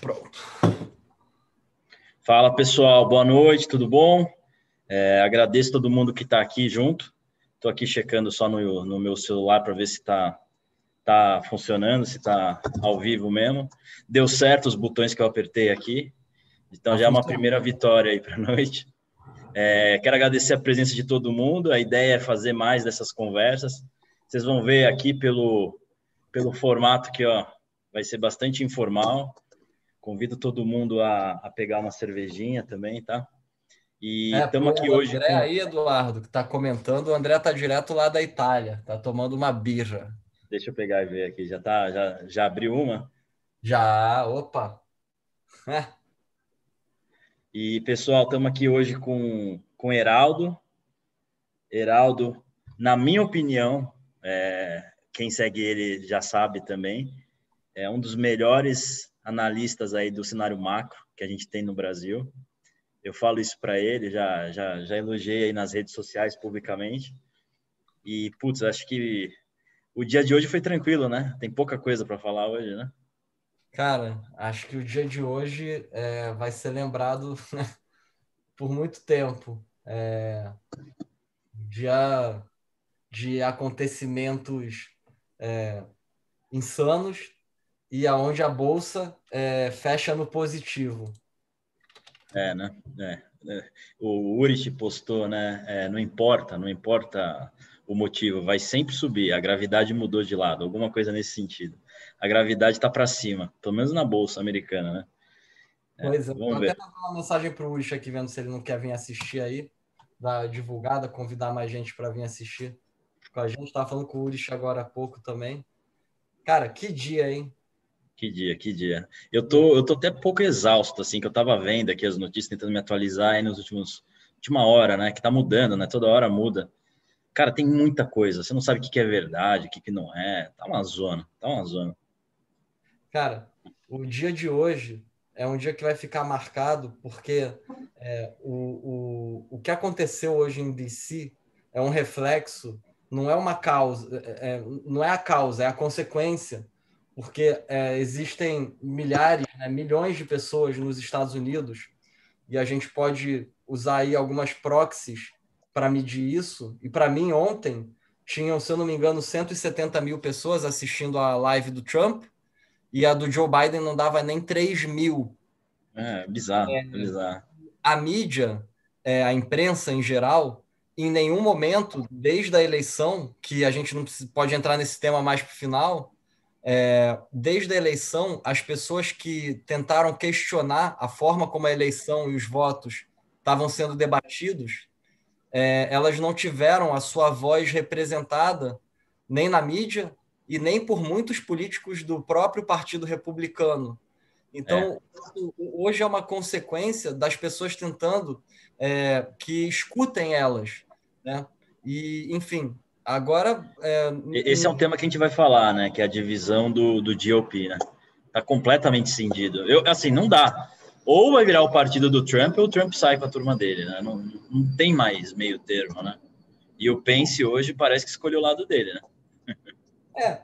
Pronto. Fala pessoal, boa noite, tudo bom? É, agradeço todo mundo que está aqui junto. Estou aqui checando só no, no meu celular para ver se está tá funcionando, se está ao vivo mesmo. Deu certo os botões que eu apertei aqui. Então já é uma primeira vitória aí para a noite. É, quero agradecer a presença de todo mundo. A ideia é fazer mais dessas conversas. Vocês vão ver aqui pelo, pelo formato que ó, vai ser bastante informal. Convido todo mundo a, a pegar uma cervejinha também, tá? E estamos é, aqui hoje. André com... aí, Eduardo, que está comentando, o André está direto lá da Itália, está tomando uma birra. Deixa eu pegar e ver aqui. Já, tá, já, já abriu uma? Já, opa. É. E, pessoal, estamos aqui hoje com, com Heraldo. Heraldo, na minha opinião, é, quem segue ele já sabe também, é um dos melhores analistas aí do cenário macro que a gente tem no Brasil. Eu falo isso para ele, já, já, já elogiei aí nas redes sociais publicamente. E, putz, acho que o dia de hoje foi tranquilo, né? Tem pouca coisa para falar hoje, né? Cara, acho que o dia de hoje é, vai ser lembrado por muito tempo. É, dia de acontecimentos é, insanos e aonde a bolsa é, fecha no positivo. É, né? É, é. O Urich postou, né? É, não importa, não importa o motivo, vai sempre subir. A gravidade mudou de lado, alguma coisa nesse sentido. A gravidade está para cima, pelo menos na bolsa americana, né? É, pois é, vamos ver. até mandar uma mensagem para o Urich aqui, vendo se ele não quer vir assistir aí, da divulgada, convidar mais gente para vir assistir com a gente. Estava falando com o Urich agora há pouco também. Cara, que dia, hein? Que dia, que dia. Eu tô, eu tô até pouco exausto, assim, que eu tava vendo aqui as notícias, tentando me atualizar aí nos últimos, última hora, né, que tá mudando, né, toda hora muda. Cara, tem muita coisa, você não sabe o que, que é verdade, o que, que não é, tá uma zona, tá uma zona. Cara, o dia de hoje é um dia que vai ficar marcado porque é, o, o, o que aconteceu hoje em DC é um reflexo, não é uma causa, é, é não é a causa, é a consequência porque é, existem milhares, né, milhões de pessoas nos Estados Unidos e a gente pode usar aí algumas proxies para medir isso. E para mim, ontem, tinham, se eu não me engano, 170 mil pessoas assistindo a live do Trump e a do Joe Biden não dava nem 3 mil. É, bizarro, é, bizarro. A mídia, é, a imprensa em geral, em nenhum momento, desde a eleição, que a gente não pode entrar nesse tema mais para o final, é, desde a eleição, as pessoas que tentaram questionar a forma como a eleição e os votos estavam sendo debatidos, é, elas não tiveram a sua voz representada nem na mídia e nem por muitos políticos do próprio Partido Republicano. Então, é. hoje é uma consequência das pessoas tentando é, que escutem elas. Né? E, enfim, Agora. É... Esse é um tema que a gente vai falar, né? Que é a divisão do, do GOP, né? Tá completamente cindido. Eu, assim, não dá. Ou vai virar o partido do Trump ou o Trump sai com a turma dele, né? Não, não tem mais meio termo, né? E o Pence hoje parece que escolheu o lado dele, né? é,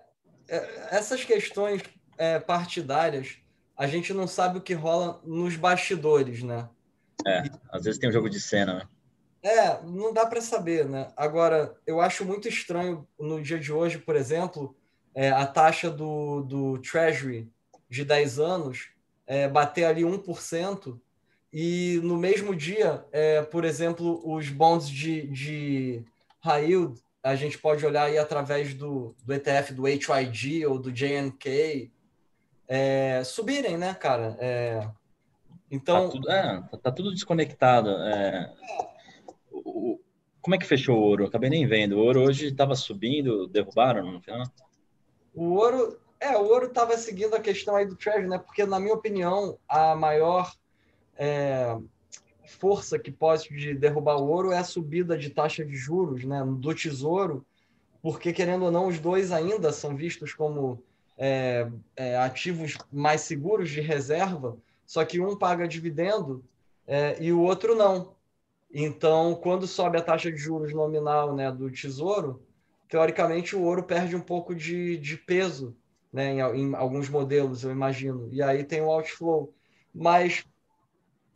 é essas questões é, partidárias, a gente não sabe o que rola nos bastidores, né? É, às vezes tem um jogo de cena, né? É, não dá para saber, né? Agora, eu acho muito estranho no dia de hoje, por exemplo, é, a taxa do, do Treasury de 10 anos é, bater ali 1%, e no mesmo dia, é, por exemplo, os bonds de, de high yield, a gente pode olhar aí através do, do ETF do HYG ou do JNK, é, subirem, né, cara? É, então. Tá tudo, é, tá, tá tudo desconectado. É, como é que fechou o ouro? Acabei nem vendo. O ouro hoje estava subindo, derrubaram no final? O ouro, é, o ouro estava seguindo a questão aí do Treasury, né? Porque, na minha opinião, a maior é, força que pode derrubar o ouro é a subida de taxa de juros, né? Do tesouro, porque, querendo ou não, os dois ainda são vistos como é, é, ativos mais seguros de reserva, só que um paga dividendo é, e o outro não. Então, quando sobe a taxa de juros nominal né, do tesouro, teoricamente o ouro perde um pouco de, de peso né, em, em alguns modelos, eu imagino. E aí tem o outflow. Mas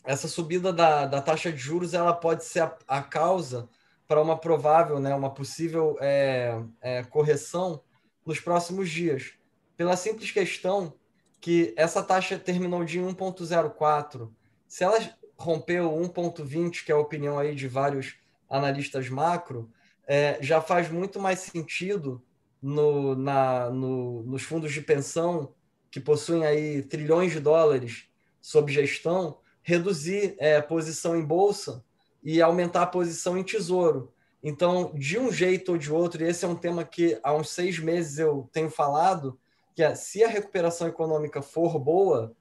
essa subida da, da taxa de juros ela pode ser a, a causa para uma provável, né, uma possível é, é, correção nos próximos dias, pela simples questão que essa taxa terminou de 1,04. Se ela rompeu 1,20, que é a opinião aí de vários analistas macro, é, já faz muito mais sentido no, na, no, nos fundos de pensão que possuem aí trilhões de dólares sob gestão, reduzir é, posição em bolsa e aumentar a posição em tesouro. Então, de um jeito ou de outro, e esse é um tema que há uns seis meses eu tenho falado, que é se a recuperação econômica for boa,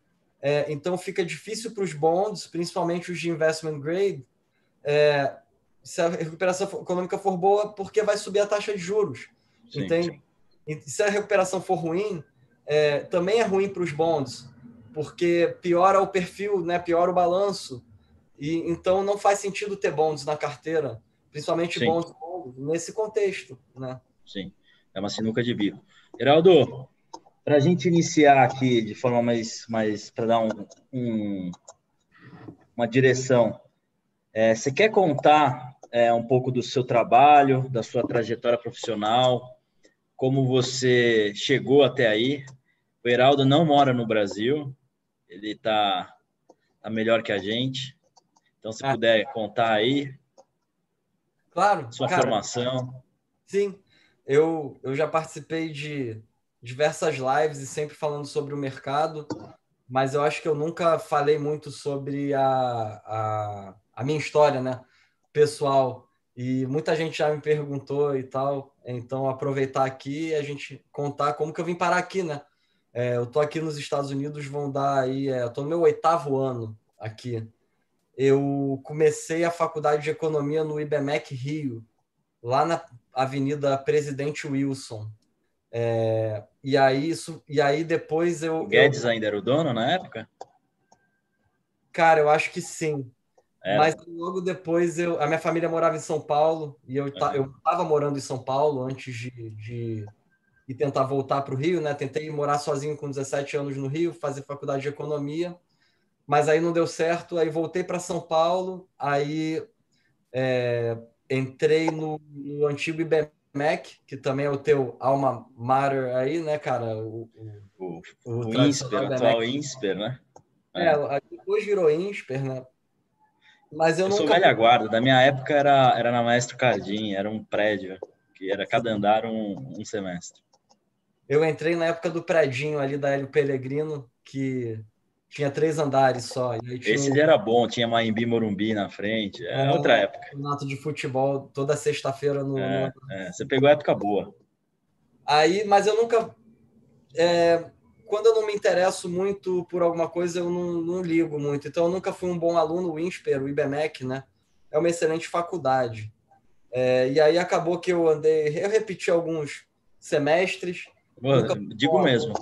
é, então fica difícil para os bonds, principalmente os de investment grade, é, se a recuperação econômica for boa, porque vai subir a taxa de juros. Sim, entende? Sim. E se a recuperação for ruim, é, também é ruim para os bonds, porque piora o perfil, né, piora o balanço. E então não faz sentido ter bonds na carteira, principalmente Sim. bonds nesse contexto, né? Sim, é uma sinuca de bico. Geraldo, para a gente iniciar aqui de forma mais, mais para dar um, um, uma direção, é, você quer contar é, um pouco do seu trabalho, da sua trajetória profissional, como você chegou até aí? O Heraldo não mora no Brasil, ele está tá melhor que a gente. Então, se ah. puder contar aí. Claro. Sua cara, formação. Sim, eu, eu já participei de diversas lives e sempre falando sobre o mercado, mas eu acho que eu nunca falei muito sobre a, a, a minha história, né? Pessoal. E muita gente já me perguntou e tal. Então, aproveitar aqui e a gente contar como que eu vim parar aqui, né? É, eu tô aqui nos Estados Unidos, vão dar aí, é, tô no meu oitavo ano aqui. Eu comecei a faculdade de economia no IBMEC Rio, lá na Avenida Presidente Wilson. É, e aí isso, e aí depois eu. O Guedes eu... ainda era o dono na época? Cara, eu acho que sim. É. Mas logo depois eu, a minha família morava em São Paulo e eu uhum. eu estava morando em São Paulo antes de, de e tentar voltar para o Rio, né? Tentei morar sozinho com 17 anos no Rio, fazer faculdade de economia, mas aí não deu certo. Aí voltei para São Paulo, aí é, entrei no, no, antigo IBMEC, que também é o teu alma mater aí, né, cara? O, o, o, o INSPER, atual INSPER, né? É, é, depois virou INSPER, né? Mas eu, eu nunca... sou velha guarda, da minha época era, era na Maestro Cardim, era um prédio, que era cada andar um, um semestre. Eu entrei na época do predinho ali da Hélio Pellegrino, que tinha três andares só. Esse um... era bom, tinha Maimbi Morumbi na frente, é, outra época. Campeonato de futebol toda sexta-feira no, é, no... É, você pegou a época boa. Aí, mas eu nunca. É, quando eu não me interesso muito por alguma coisa, eu não, não ligo muito. Então, eu nunca fui um bom aluno, o INSPER, o IBMEC, né? É uma excelente faculdade. É, e aí acabou que eu andei, eu repeti alguns semestres, digo mesmo.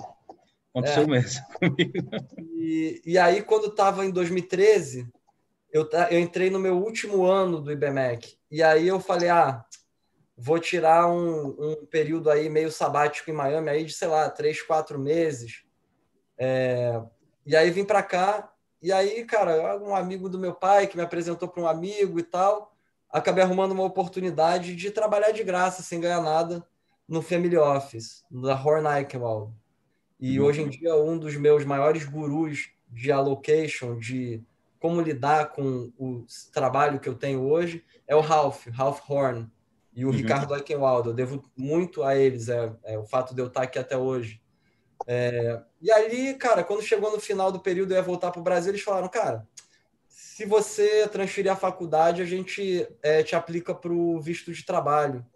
Aconteceu é. mesmo E, e aí, quando estava em 2013, eu, eu entrei no meu último ano do IBMEC. E aí eu falei, ah, vou tirar um, um período aí meio sabático em Miami, aí de, sei lá, três, quatro meses. É, e aí vim para cá. E aí, cara, um amigo do meu pai que me apresentou para um amigo e tal, acabei arrumando uma oportunidade de trabalhar de graça, sem ganhar nada, no Family Office, da Horn Eichwald. E uhum. hoje em dia, um dos meus maiores gurus de allocation, de como lidar com o trabalho que eu tenho hoje, é o Ralph, Ralph Horn e o uhum. Ricardo Eichenwald. Eu devo muito a eles, é, é, o fato de eu estar aqui até hoje. É, e ali, cara, quando chegou no final do período, eu ia voltar para o Brasil, eles falaram, cara, se você transferir a faculdade, a gente é, te aplica para o visto de trabalho.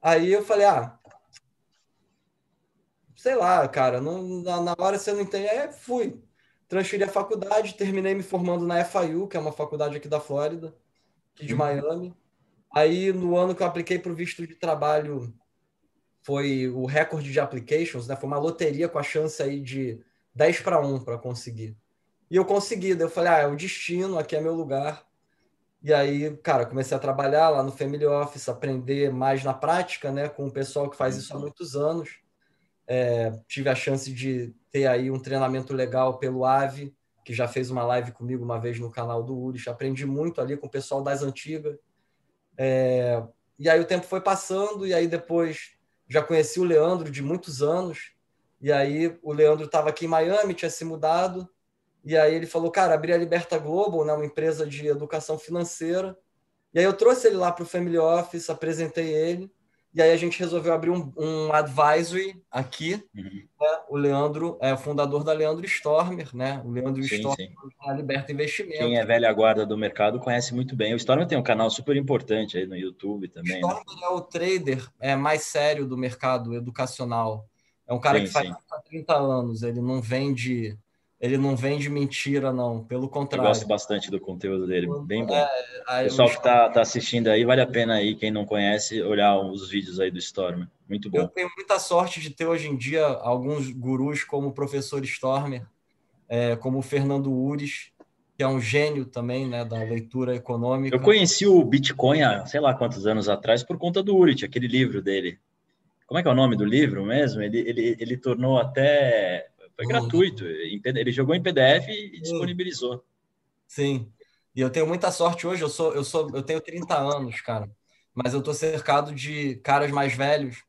Aí eu falei, ah, sei lá, cara, não, na, na hora você não entende. Aí fui. Transferi a faculdade, terminei me formando na FIU, que é uma faculdade aqui da Flórida, aqui de uhum. Miami. Aí, no ano que eu apliquei para o visto de trabalho, foi o recorde de applications, né? Foi uma loteria com a chance aí de 10 para 1 para conseguir. E eu consegui, daí eu falei, ah, é o destino, aqui é meu lugar. E aí, cara, comecei a trabalhar lá no Family Office, aprender mais na prática, né, com o pessoal que faz isso há muitos anos. É, tive a chance de ter aí um treinamento legal pelo AVE, que já fez uma live comigo uma vez no canal do Uris. Aprendi muito ali com o pessoal das antigas. É, e aí o tempo foi passando, e aí depois já conheci o Leandro de muitos anos. E aí o Leandro estava aqui em Miami, tinha se mudado. E aí ele falou, cara, abri a Liberta Global, né, uma empresa de educação financeira. E aí eu trouxe ele lá para o Family Office, apresentei ele. E aí a gente resolveu abrir um, um advisory aqui. Uhum. Né? O Leandro é fundador da Leandro Stormer, né? O Leandro sim, Stormer sim. A Liberta Investimento. Quem é velha guarda do mercado conhece muito bem. O Stormer tem um canal super importante aí no YouTube também. O né? Stormer né? é o trader é, mais sério do mercado educacional. É um cara sim, que faz há 30 anos. Ele não vende ele não vende mentira, não. Pelo contrário. Eu gosto bastante do conteúdo dele, bem bom. É, Pessoal que está tá assistindo aí, vale a pena aí, quem não conhece, olhar os vídeos aí do Stormer. Muito bom. Eu tenho muita sorte de ter hoje em dia alguns gurus como o professor Stormer, é, como o Fernando Ures, que é um gênio também né, da leitura econômica. Eu conheci o Bitcoin há sei lá quantos anos atrás por conta do Urit, aquele livro dele. Como é que é o nome do livro mesmo? Ele, ele, ele tornou até foi gratuito. Ele jogou em PDF e disponibilizou. Sim. E eu tenho muita sorte hoje. Eu sou, eu sou, eu tenho 30 anos, cara. Mas eu tô cercado de caras mais velhos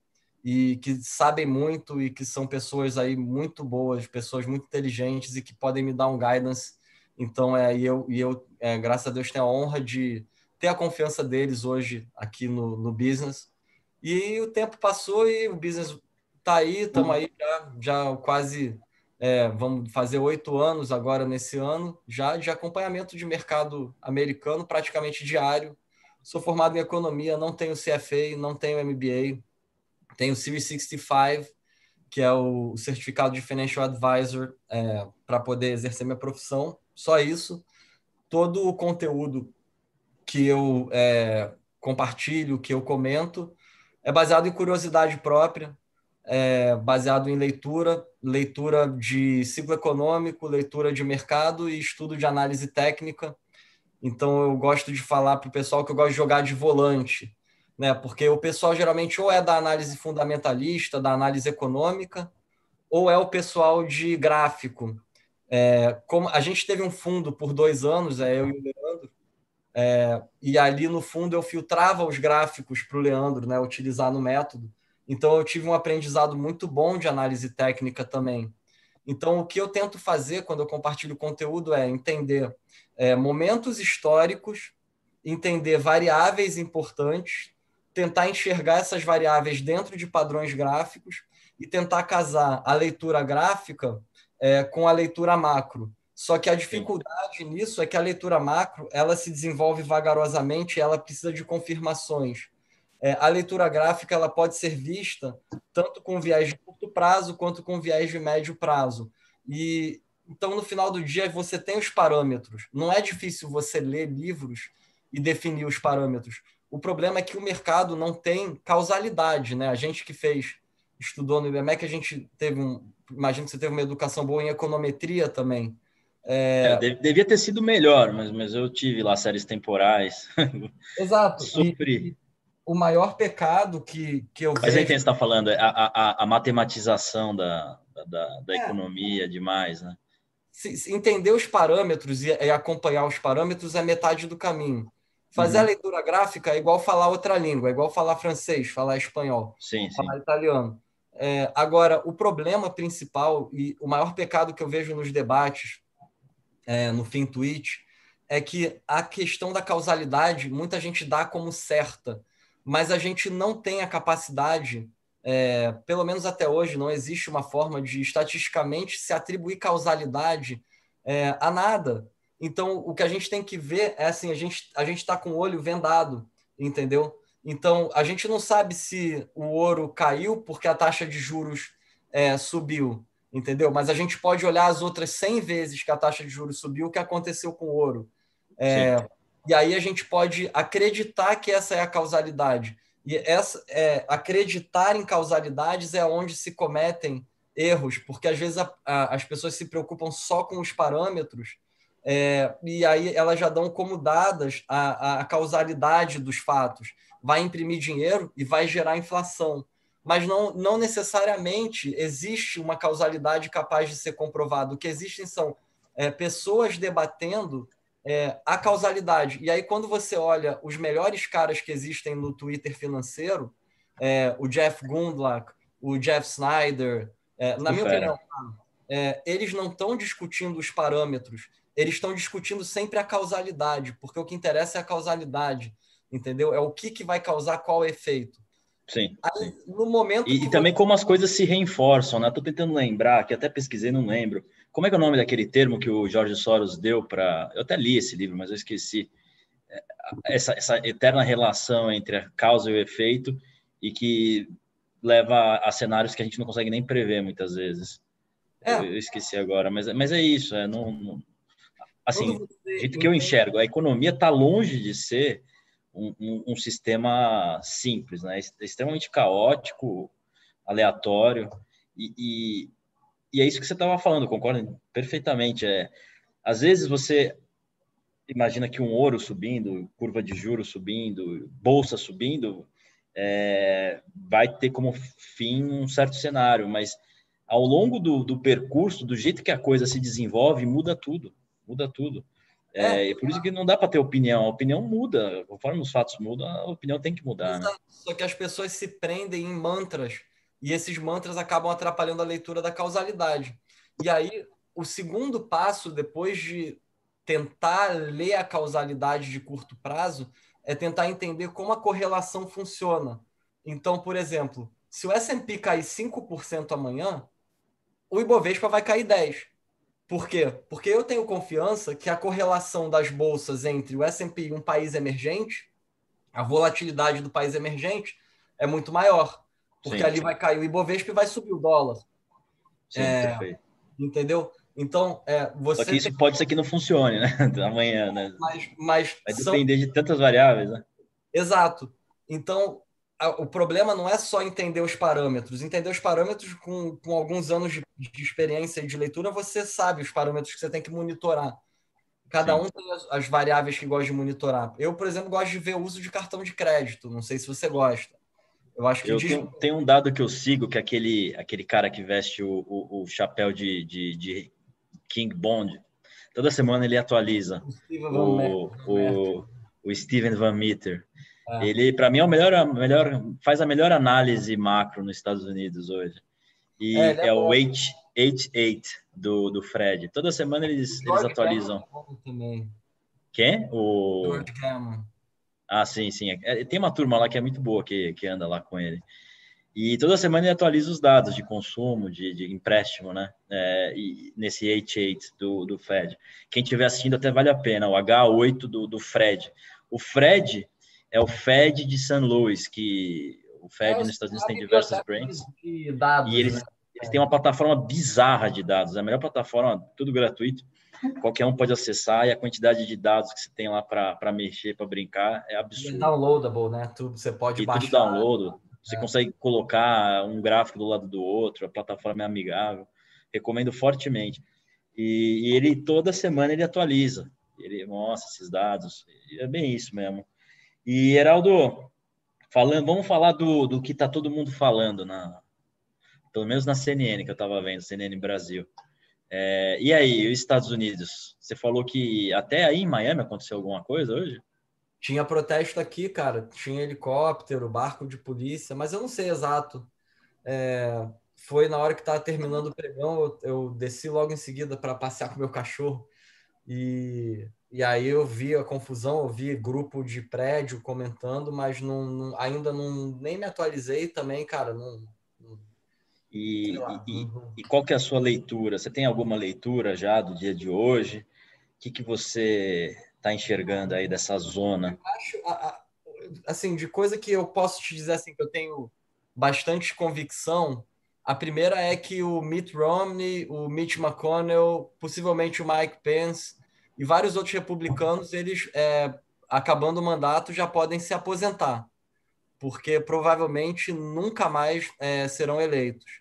e que sabem muito e que são pessoas aí muito boas, pessoas muito inteligentes e que podem me dar um guidance. Então, é, e eu, e eu é, graças a Deus, tenho a honra de ter a confiança deles hoje aqui no, no business. E o tempo passou e o business tá aí, estamos aí já, já quase é, vamos fazer oito anos agora nesse ano, já de acompanhamento de mercado americano praticamente diário. Sou formado em economia, não tenho CFA, não tenho MBA, tenho Series 65, que é o certificado de Financial Advisor é, para poder exercer minha profissão. Só isso. Todo o conteúdo que eu é, compartilho, que eu comento, é baseado em curiosidade própria, é, baseado em leitura, leitura de ciclo econômico, leitura de mercado e estudo de análise técnica. Então, eu gosto de falar para o pessoal que eu gosto de jogar de volante, né? porque o pessoal geralmente ou é da análise fundamentalista, da análise econômica, ou é o pessoal de gráfico. É, como a gente teve um fundo por dois anos, é eu e o Leandro, é, e ali no fundo eu filtrava os gráficos para o Leandro, né, utilizar no método. Então, eu tive um aprendizado muito bom de análise técnica também. Então, o que eu tento fazer quando eu compartilho conteúdo é entender é, momentos históricos, entender variáveis importantes, tentar enxergar essas variáveis dentro de padrões gráficos e tentar casar a leitura gráfica é, com a leitura macro. Só que a dificuldade Sim. nisso é que a leitura macro ela se desenvolve vagarosamente, ela precisa de confirmações é, a leitura gráfica ela pode ser vista tanto com viés de curto prazo quanto com viés de médio prazo. E então no final do dia você tem os parâmetros. Não é difícil você ler livros e definir os parâmetros. O problema é que o mercado não tem causalidade, né? A gente que fez estudou no IBMEC, a gente teve um, imagino que você teve uma educação boa em econometria também. É... É, devia ter sido melhor, mas, mas eu tive lá séries temporais. Exato. Sofri. O maior pecado que, que eu Mas vejo... Mas aí quem está falando, é a, a, a matematização da, da, da é. economia demais, né? Se, se entender os parâmetros e, e, acompanhar os parâmetros é metade do caminho. Fazer uhum. a leitura gráfica é igual falar outra língua, é igual falar francês, falar espanhol, sim, falar sim. italiano. É, agora, o problema principal e o maior pecado que eu vejo nos debates, é, no fim tweet, é que a questão da causalidade muita gente dá como certa mas a gente não tem a capacidade, é, pelo menos até hoje, não existe uma forma de estatisticamente se atribuir causalidade é, a nada. Então, o que a gente tem que ver é assim: a gente a está com o olho vendado, entendeu? Então, a gente não sabe se o ouro caiu porque a taxa de juros é, subiu, entendeu? Mas a gente pode olhar as outras 100 vezes que a taxa de juros subiu, o que aconteceu com o ouro. É, e aí a gente pode acreditar que essa é a causalidade. E essa, é, acreditar em causalidades é onde se cometem erros, porque às vezes a, a, as pessoas se preocupam só com os parâmetros é, e aí elas já dão como dadas a, a causalidade dos fatos. Vai imprimir dinheiro e vai gerar inflação. mas não, não necessariamente existe uma causalidade capaz de ser comprovada. O que existem são é, pessoas debatendo é, a causalidade. E aí, quando você olha os melhores caras que existem no Twitter financeiro, é, o Jeff Gundlach, o Jeff Snyder, é, na minha opinião, é, eles não estão discutindo os parâmetros, eles estão discutindo sempre a causalidade, porque o que interessa é a causalidade, entendeu? É o que, que vai causar qual efeito. Sim. Aí, sim. no momento e, e também como as coisas se reforçam, né? Estou tentando lembrar, que até pesquisei, não lembro. Como é que é o nome daquele termo que o Jorge Soros deu para. Eu até li esse livro, mas eu esqueci. É, essa, essa eterna relação entre a causa e o efeito e que leva a cenários que a gente não consegue nem prever muitas vezes. É. Eu, eu, esqueci agora, mas, mas é isso. É, não, não assim, do jeito que eu enxergo, a economia está longe de ser um, um, um, sistema simples, né? É extremamente caótico, aleatório, e, e, e é isso que você estava falando, concordo perfeitamente. É, às vezes você imagina que um ouro subindo, curva de juros subindo, bolsa subindo, é, vai ter como fim um certo cenário, mas ao longo do, do percurso, do jeito que a coisa se desenvolve, muda tudo, muda tudo. É, é, por isso que não dá para ter opinião. A opinião muda. Conforme os fatos mudam, a opinião tem que mudar. Né? Só que as pessoas se prendem em mantras e esses mantras acabam atrapalhando a leitura da causalidade. E aí, o segundo passo, depois de tentar ler a causalidade de curto prazo, é tentar entender como a correlação funciona. Então, por exemplo, se o S&P cair 5% amanhã, o Ibovespa vai cair 10%. Por quê? Porque eu tenho confiança que a correlação das bolsas entre o S&P e um país emergente, a volatilidade do país emergente é muito maior. Porque sim, ali sim. vai cair o Ibovespa e vai subir o dólar. Sim, é, perfeito. Entendeu? Então, é, você. Só que isso tem... pode ser que não funcione, né? Amanhã, né? Mas, mas vai são... depender de tantas variáveis, né? Exato. Então, o problema não é só entender os parâmetros. Entender os parâmetros com, com alguns anos de, de experiência e de leitura, você sabe os parâmetros que você tem que monitorar. Cada Sim. um tem as, as, variáveis que gosta de monitorar. Eu, por exemplo, gosto de ver o uso de cartão de crédito. Não sei se você gosta. Eu acho que eu diz... tenho, tem um dado que eu sigo, que é aquele, aquele cara que veste o, o, o chapéu de, de, de, King Bond. Toda semana ele atualiza o, o, o Steven Van Meter. É. Ele, para mim, é o melhor, melhor, faz a melhor análise macro nos Estados Unidos hoje. E é, é, é o H8 do, do Fred. Toda semana eles, eles atualizam. Quem? O George Cameron. Ah, sim, sim. É, tem uma turma lá que é muito boa que, que anda lá com ele. E toda semana ele atualiza os dados de consumo, de, de empréstimo, né? É, e nesse H8 do, do Fred. Quem estiver assistindo até vale a pena, o H8 do, do Fred. O Fred é o Fed de St. Louis, que o Fed é, nos Estados Unidos tem diversos brands. E eles, né? eles têm uma plataforma bizarra de dados, a melhor plataforma, tudo gratuito. Qualquer um pode acessar e a quantidade de dados que você tem lá para mexer, para brincar, é absurdo. E downloadable, né? Tudo você pode e baixar. Tudo download. Você é. consegue colocar um gráfico do lado do outro, a plataforma é amigável. Recomendo fortemente. E, e ele toda semana ele atualiza. Ele mostra esses dados. É bem isso mesmo. E, Heraldo, falando, vamos falar do, do que está todo mundo falando, na, pelo menos na CNN que eu estava vendo, CNN Brasil. É, e aí, os Estados Unidos? Você falou que até aí em Miami aconteceu alguma coisa hoje? Tinha protesto aqui, cara. Tinha helicóptero, barco de polícia, mas eu não sei exato. É, foi na hora que estava terminando o pregão, eu, eu desci logo em seguida para passear com meu cachorro. E e aí eu vi a confusão, eu vi grupo de prédio comentando, mas não, não ainda não nem me atualizei também, cara. Não, e, e, não... e, qual que é a sua leitura? Você tem alguma leitura já do dia de hoje? O que, que você está enxergando aí dessa zona? acho, assim, de coisa que eu posso te dizer assim que eu tenho bastante convicção. A primeira é que o Mitt Romney, o Mitch McConnell, possivelmente o Mike Pence e vários outros republicanos, eles, é, acabando o mandato, já podem se aposentar, porque provavelmente nunca mais é, serão eleitos.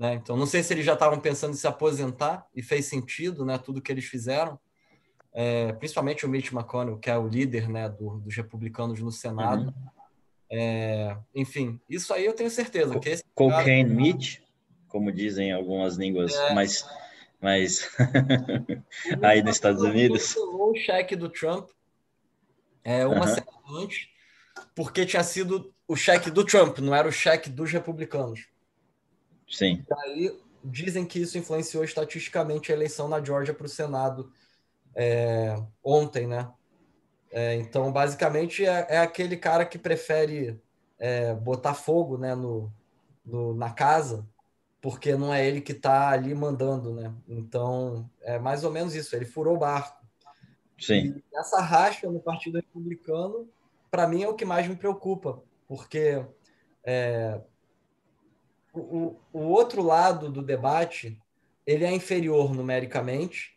Né? Então, não sei se eles já estavam pensando em se aposentar, e fez sentido né, tudo que eles fizeram, é, principalmente o Mitch McConnell, que é o líder né, do, dos republicanos no Senado. Uhum. É, enfim, isso aí eu tenho certeza. Co que esse cocaine cara... meat, como dizem algumas línguas é. mais, mais aí nos Estados Unidos. o cheque do Trump é, uma semana antes, porque tinha sido o cheque do Trump, não era o cheque dos republicanos. Sim. E aí dizem que isso influenciou estatisticamente a eleição na Georgia para o Senado é, ontem, né? É, então, basicamente, é, é, aquele cara que prefere é, botar fogo né, no, no, na casa, porque não é ele que está ali mandando, né? Então, é mais ou menos isso. Ele furou o barco. Sim. E essa racha no Partido Republicano, para mim, é o que mais me preocupa, porque é, o, o outro lado do debate ele é inferior numericamente,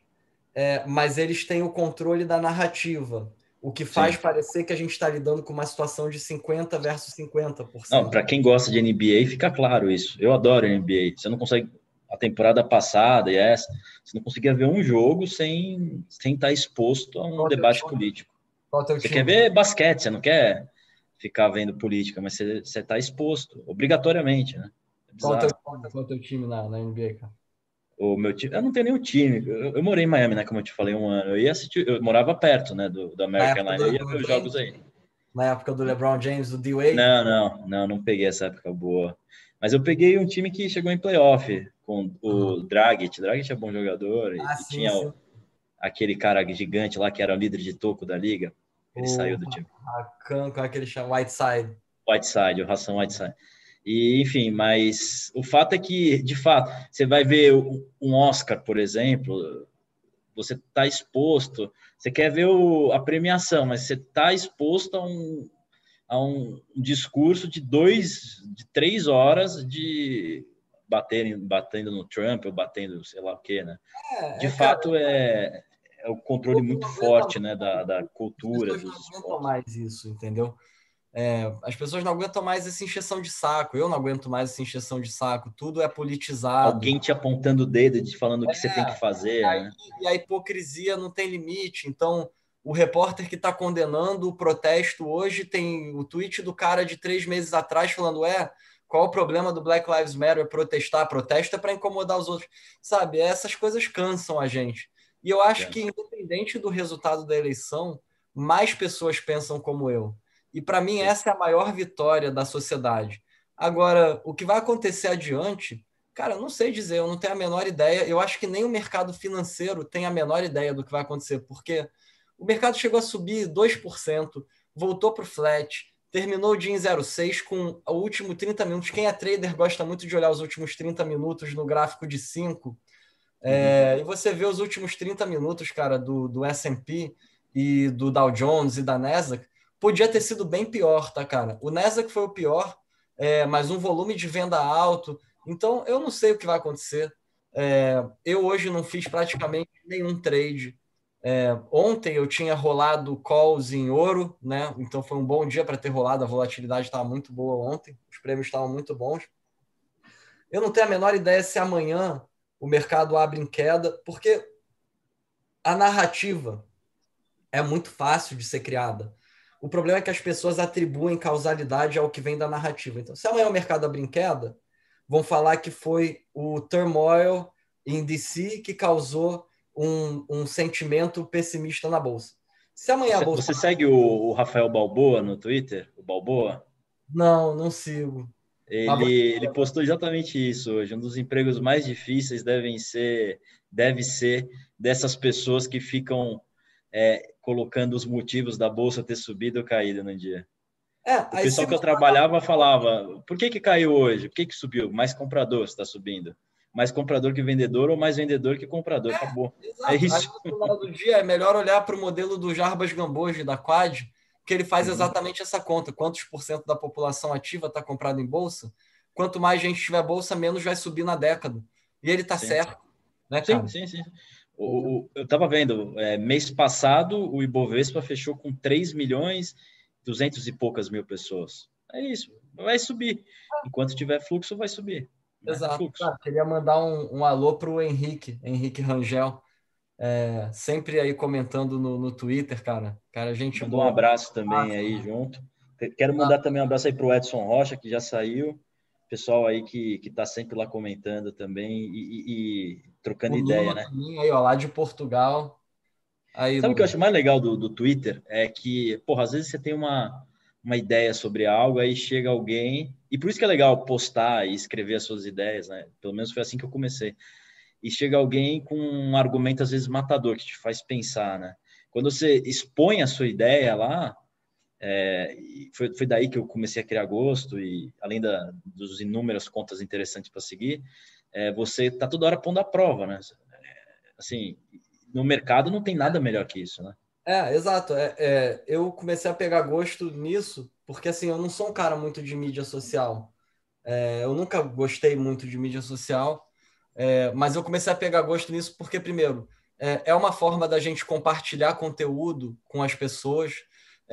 é, mas eles têm o controle da narrativa, o que faz Sim. parecer que a gente está lidando com uma situação de 50 versus 50%. Não, para quem gosta de NBA, fica claro isso. Eu adoro NBA. Você não consegue a temporada passada e essa, você não conseguia ver um jogo sem sem estar tá exposto a um Qual debate político. você time? quer ver basquete, você não quer ficar vendo política, mas você está exposto, obrigatoriamente, né? Qual é o teu, time na, na NBA, cara? O meu time, eu não tenho nenhum time. Eu, eu, morei em Miami, né? Como eu te falei, um ano. Eu ia assistir, eu morava perto, né? Do, do American Line. Eu ia ver os jogos aí. Na época do LeBron James, do D-Wade? Não, não, não, não peguei essa época boa. Mas eu peguei um time que chegou em playoff com o uhum. Dragic. Dragic é bom jogador. Ah, sim, tinha sim. O, aquele cara gigante lá que era o líder de toco da liga. Ele o, saiu do time. A Can, com aquele chama Whiteside. Whiteside, o Ração Whiteside. E, enfim, mas o fato é que, de fato, você vai ver um Oscar, por exemplo, você está exposto, você quer ver o, a premiação, mas você está exposto a um, a um discurso de dois, de três horas de baterem, batendo no Trump ou batendo sei lá o que, né? É, de é, fato, cara, é, é o controle muito forte, né, da, da cultura. Dos não mais isso, entendeu? É, as pessoas não aguentam mais essa encheção de saco. Eu não aguento mais essa encheção de saco. Tudo é politizado. Alguém te apontando o dedo e te falando o que você tem que é, fazer. E, aí, né? e a hipocrisia não tem limite. Então, o repórter que está condenando o protesto hoje tem o tweet do cara de três meses atrás falando: é, qual o problema do Black Lives Matter protestar? Protesta para incomodar os outros. Sabe, essas coisas cansam a gente. E eu acho é. que, independente do resultado da eleição, mais pessoas pensam como eu. E para mim, essa é a maior vitória da sociedade. Agora, o que vai acontecer adiante, cara, eu não sei dizer, eu não tenho a menor ideia. Eu acho que nem o mercado financeiro tem a menor ideia do que vai acontecer, porque o mercado chegou a subir 2%, voltou para o flat, terminou o dia em 0,6 com o último 30 minutos. Quem é trader gosta muito de olhar os últimos 30 minutos no gráfico de 5. É, uhum. e você vê os últimos 30 minutos, cara, do, do S&P e do Dow Jones e da Nasdaq, podia ter sido bem pior, tá, cara? O Nasdaq foi o pior, é, mas um volume de venda alto. Então, eu não sei o que vai acontecer. É, eu hoje não fiz praticamente nenhum trade. É, ontem eu tinha rolado calls em ouro, né? Então foi um bom dia para ter rolado. A volatilidade estava muito boa ontem, os prêmios estavam muito bons. Eu não tenho a menor ideia se amanhã o mercado abre em queda, porque a narrativa é muito fácil de ser criada. O problema é que as pessoas atribuem causalidade ao que vem da narrativa. Então, se amanhã o mercado abrir em queda, vão falar que foi o turmoil em DC que causou um, um sentimento pessimista na bolsa. Se amanhã você, a bolsa. Você segue o, o, Rafael Balboa no Twitter? O Balboa? Não, não sigo. Ele, ele postou exatamente isso hoje. Um dos empregos mais difíceis devem ser, deve ser dessas pessoas que ficam é, colocando os motivos da bolsa ter subido ou caído no dia. É, o pessoal que eu trabalhava falava: por que, que caiu hoje? Por que, que subiu? Mais comprador está subindo. Mais comprador que vendedor ou mais vendedor que comprador? É, Acabou. Exato. É isso. Aí, no final do dia é melhor olhar para o modelo do Jarbas Gamboge da Quad, que ele faz uhum. exatamente essa conta: quantos por cento da população ativa está comprado em bolsa? Quanto mais gente tiver bolsa, menos vai subir na década. E ele está certo. Né? Sim, sim, sim. O, o, eu estava vendo, é, mês passado o Ibovespa fechou com 3 milhões 200 e poucas mil pessoas. É isso, vai subir. Enquanto tiver fluxo, vai subir. Né? Exato. Ah, queria mandar um, um alô para o Henrique, Henrique Rangel. É, sempre aí comentando no, no Twitter, cara. Cara, a gente. Mandou um abraço também aí junto. Quero mandar ah. também um abraço aí para o Edson Rocha, que já saiu. Pessoal aí que está sempre lá comentando também e, e, e trocando ideia, né? Aí, ó, lá de Portugal. Aí, Sabe o que eu acho mais legal do, do Twitter? É que, porra, às vezes você tem uma, uma ideia sobre algo, aí chega alguém, e por isso que é legal postar e escrever as suas ideias, né? Pelo menos foi assim que eu comecei. E chega alguém com um argumento, às vezes, matador, que te faz pensar, né? Quando você expõe a sua ideia lá, é, foi, foi daí que eu comecei a criar gosto, e além da, dos inúmeras contas interessantes para seguir, é, você tá toda hora pondo à prova, né? Assim, no mercado não tem nada melhor que isso, né? É, exato. É, é, eu comecei a pegar gosto nisso, porque assim, eu não sou um cara muito de mídia social. É, eu nunca gostei muito de mídia social, é, mas eu comecei a pegar gosto nisso porque, primeiro, é, é uma forma da gente compartilhar conteúdo com as pessoas,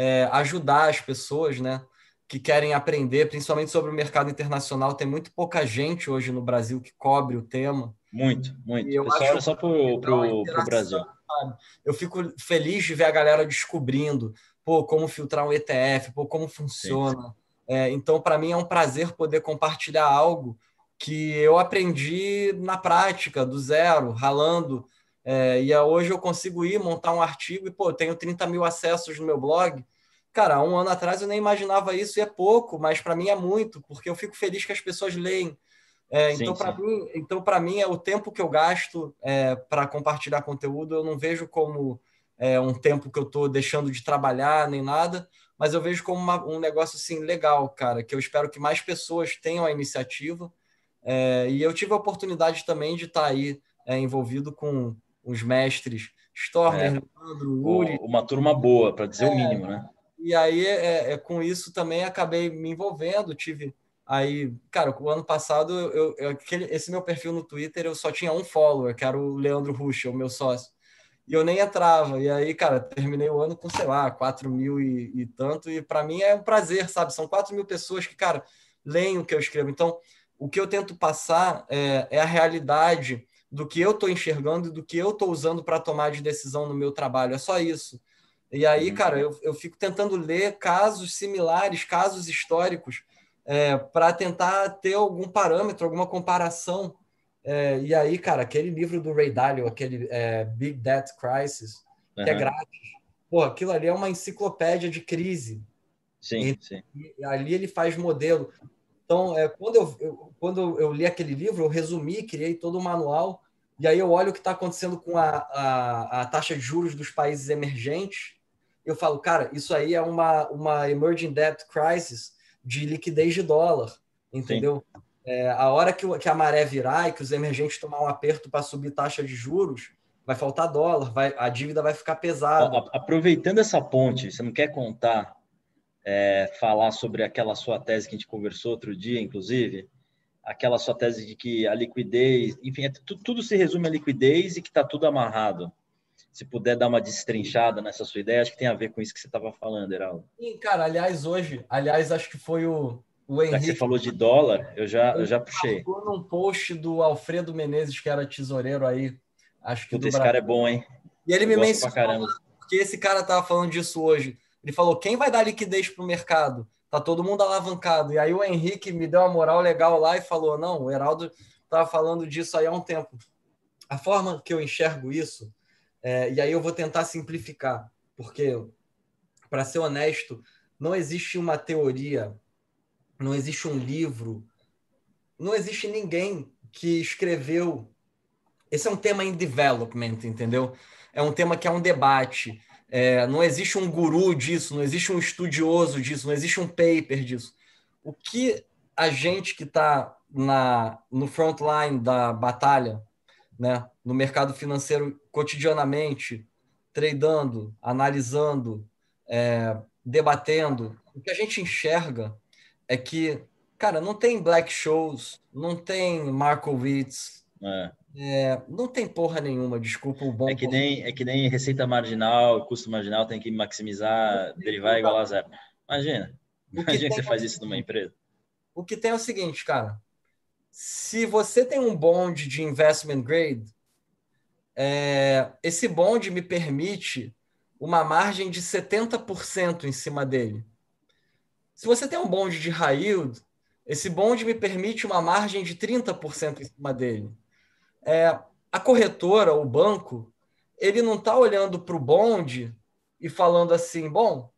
é, ajudar as pessoas, né? Que querem aprender, principalmente sobre o mercado internacional. Tem muito pouca gente hoje no Brasil que cobre o tema. Muito, muito. E eu Pessoal, acho olha só para o Brasil. Sabe? Eu fico feliz de ver a galera descobrindo pô, como filtrar um ETF, pô, como funciona. É, então, para mim, é um prazer poder compartilhar algo que eu aprendi na prática, do zero, ralando. É, e hoje eu consigo ir montar um artigo e, pô, tenho 30 mil acessos no meu blog. Cara, um ano atrás eu nem imaginava isso e é pouco, mas para mim é muito, porque eu fico feliz que as pessoas leem. É, sim, então, para mim, então, mim, é o tempo que eu gasto é, para compartilhar conteúdo. Eu não vejo como é, um tempo que eu estou deixando de trabalhar nem nada, mas eu vejo como uma, um negócio assim legal, cara, que eu espero que mais pessoas tenham a iniciativa. É, e eu tive a oportunidade também de estar tá aí é, envolvido com os mestres Stormer, é. Leandro. Uma turma boa, para dizer o mínimo, né? E aí, é, com isso também acabei me envolvendo, tive Aí, cara, o ano passado, eu, eu, aquele, esse meu perfil no Twitter, eu só tinha um follower, que era o Leandro Ruxa, o meu sócio. E eu nem entrava. E aí, cara, terminei o ano com, sei lá, 4 mil e, e tanto. E para mim é um prazer, sabe? São 4 mil pessoas que, cara, leem o que eu escrevo. Então, o que eu tento passar é, é a realidade do que eu estou enxergando e do que eu estou usando para tomar de decisão no meu trabalho. É só isso. E aí, uhum. cara, eu, eu fico tentando ler casos similares, casos históricos, é, para tentar ter algum parâmetro, alguma comparação. É, e aí, cara, aquele livro do Ray Dalio, aquele é, Big Debt Crisis, que é grátis, pô, aquilo ali é uma enciclopédia de crise. Sim, e, sim. E ali ele faz modelo. Então, é, quando, eu, eu, quando eu li aquele livro, eu resumi, criei todo o manual, e aí eu olho o que está acontecendo com a, a, a taxa de juros dos países emergentes, eu falo, cara, isso aí é uma, uma emerging debt crisis, de liquidez de dólar, entendeu? É, a hora que, que, a maré virar e que os emergentes tomar um aperto para subir taxa de juros, vai faltar dólar, vai, a dívida vai ficar pesada. Aproveitando essa ponte, você não quer contar, é, falar sobre aquela sua tese que a gente conversou outro dia, inclusive? Aquela sua tese de que a liquidez, enfim, é, tudo, tudo se resume à liquidez e que está tudo amarrado se puder dar uma destrinchada nessa sua ideia, acho que tem a ver com isso que você estava falando, Heraldo. Sim, cara, aliás, hoje, aliás, acho que foi o, o Henrique. Já que você falou de dólar, eu já, eu já puxei. num post do Alfredo Menezes, que era tesoureiro aí. Acho que Puta, esse cara é bom, hein? E ele eu me mencionou, porque esse cara tava falando disso hoje. Ele falou: quem vai dar liquidez para o mercado? Tá todo mundo alavancado. E aí o Henrique me deu uma moral legal lá e falou: não, o Heraldo estava falando disso aí há um tempo. A forma que eu enxergo isso é, e aí eu vou tentar simplificar, porque, para ser honesto, não existe uma teoria, não existe um livro, não existe ninguém que escreveu. Esse é um tema em development, entendeu? É um tema que é um debate. É, não existe um guru disso, não existe um estudioso disso, não existe um paper disso. O que a gente que está no frontline da batalha né, no mercado financeiro cotidianamente, tradando, analisando, é, debatendo, o que a gente enxerga é que, cara, não tem Black Shows, não tem Markowitz, é. É, não tem porra nenhuma, desculpa o bom. É que, nem, é que nem receita marginal, custo marginal, tem que maximizar, derivar igual a zero. Imagina, imagina que, que você faz isso numa empresa. O que tem é o seguinte, cara, se você tem um bond de investment grade, é, esse bond me permite uma margem de 70% em cima dele. Se você tem um bonde de high yield, esse bonde me permite uma margem de 30% em cima dele. É, a corretora, o banco, ele não está olhando para o bonde e falando assim, bom,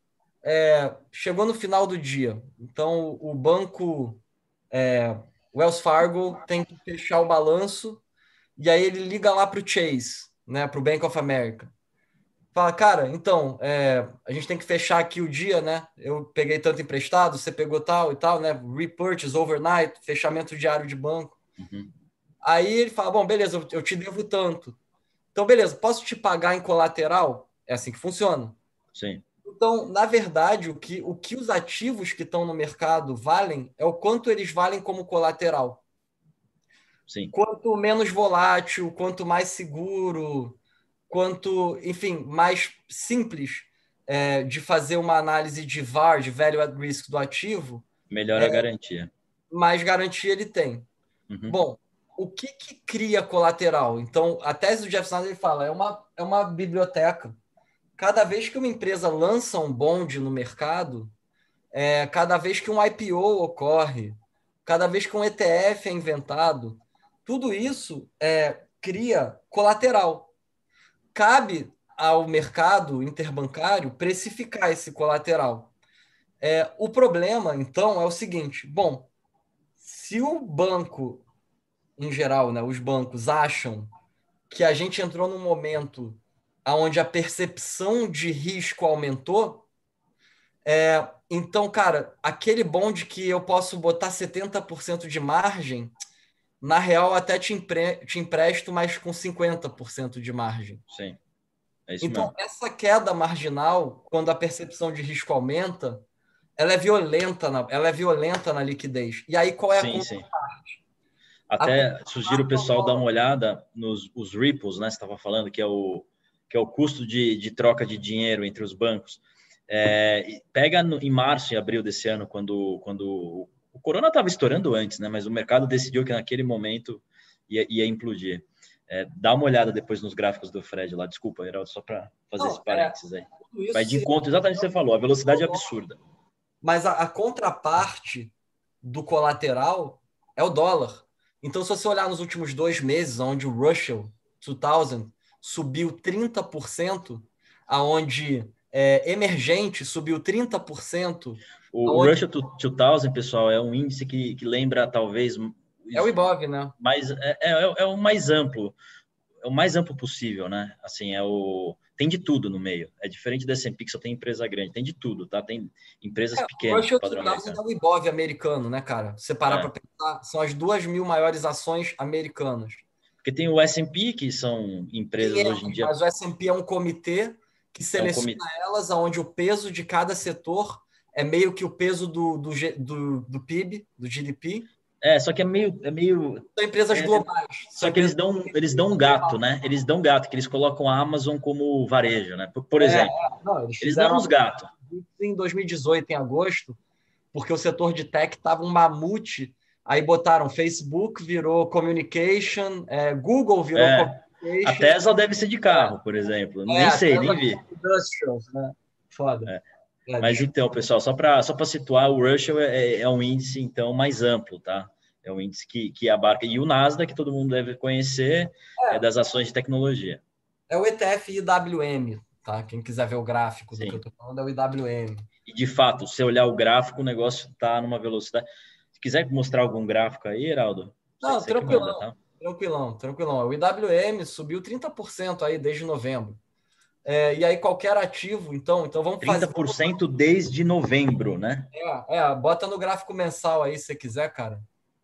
é, chegou no final do dia, então o banco é, Wells Fargo tem que fechar o balanço e aí ele liga lá para o Chase, né, para o Bank of America. Fala, cara, então, é, a gente tem que fechar aqui o dia, né? Eu peguei tanto emprestado, você pegou tal e tal, né? Repurchase, overnight, fechamento diário de banco. Uhum. Aí ele fala, bom, beleza, eu, te devo tanto. Então, beleza, posso te pagar em colateral? É assim que funciona. Sim. Então, na verdade, o que, o que os ativos que estão no mercado valem é o quanto eles valem como colateral. Sim. Quanto menos volátil, quanto mais seguro, quanto, enfim, mais simples é, de fazer uma análise de VAR, de value at risk do ativo. Melhor é, a garantia. Mais garantia ele tem. Uhum. Bom, o que, que cria colateral? Então, a tese do Jeff ele fala, é uma, é uma biblioteca cada vez que uma empresa lança um bonde no mercado, é, cada vez que um IPO ocorre, cada vez que um ETF é inventado, tudo isso é, cria colateral. Cabe ao mercado interbancário precificar esse colateral. É, o problema, então, é o seguinte: bom, se o banco, em geral, né, os bancos acham que a gente entrou num momento onde a percepção de risco aumentou, é, então, cara, aquele bonde que eu posso botar 70% de margem, na real até te, empre te empresto, mas com 50% de margem. Sim. É então, mesmo. essa queda marginal, quando a percepção de risco aumenta, ela é violenta na, ela é violenta na liquidez. E aí, qual é sim, a sim. Até sugiro o pessoal dar uma olhada nos os ripples, né? Você estava falando que é o que é o custo de, de troca de dinheiro entre os bancos. É, pega no, em março e abril desse ano, quando, quando o corona estava estourando antes, né? Mas o mercado decidiu que naquele momento ia, ia implodir. É, dá uma olhada depois nos gráficos do Fred lá. Desculpa, Geraldo, só para fazer Não, esse parênteses aí. É, Vai de encontro exatamente o que você falou. A velocidade é absurda. Mas a, a contraparte do colateral é o dólar. Então, se você olhar nos últimos dois meses, onde o Russell 2000 subiu 30%, aonde é, emergente subiu 30%. O aonde... Russia 2000, pessoal, é um índice que, que lembra talvez... É o IBOV, né? Mas é, é, é o mais amplo, é o mais amplo possível, né? Assim, é o tem de tudo no meio. É diferente da S&P que só tem empresa grande, tem de tudo, tá? Tem empresas é, pequenas. O Russell 2000 é o IBOV americano, né, cara? Se parar é. para pensar, são as duas mil maiores ações americanas. Porque tem o S&P, que são empresas é, hoje em dia... Mas o S&P é um comitê que seleciona é um comitê. elas, onde o peso de cada setor é meio que o peso do, do, do, do PIB, do GDP. É, só que é meio... É meio são empresas é, globais. Só que eles dão, eles dão um gato, né? Eles dão gato, que eles colocam a Amazon como varejo, né? Por, por é, exemplo. Não, eles, eles dão uns gatos. Em 2018, em agosto, porque o setor de tech estava um mamute Aí botaram Facebook, virou communication, é, Google virou é, communication. A Tesla deve ser de carro, por exemplo. É, nem sei, nem vi. Industrials, né? Foda. É. Mas então, pessoal, só para só situar, o Russell é, é, é, um índice então mais amplo, tá? É um índice que, que abarca. E o Nasdaq, que todo mundo deve conhecer, é, das ações de tecnologia. É o ETF IWM, tá? Quem quiser ver o gráfico Sim. do que eu estou falando, é o IWM. E de fato, se olhar o gráfico, o negócio está numa velocidade quiser mostrar algum gráfico aí, Heraldo. Não, tranquilão, manda, tá? tranquilão, tranquilão. O IWM subiu 30% aí desde novembro. É, e aí qualquer ativo, então, então vamos 30% fazer... 30% desde novembro, né? É, é, bota no gráfico mensal aí se você quiser, cara.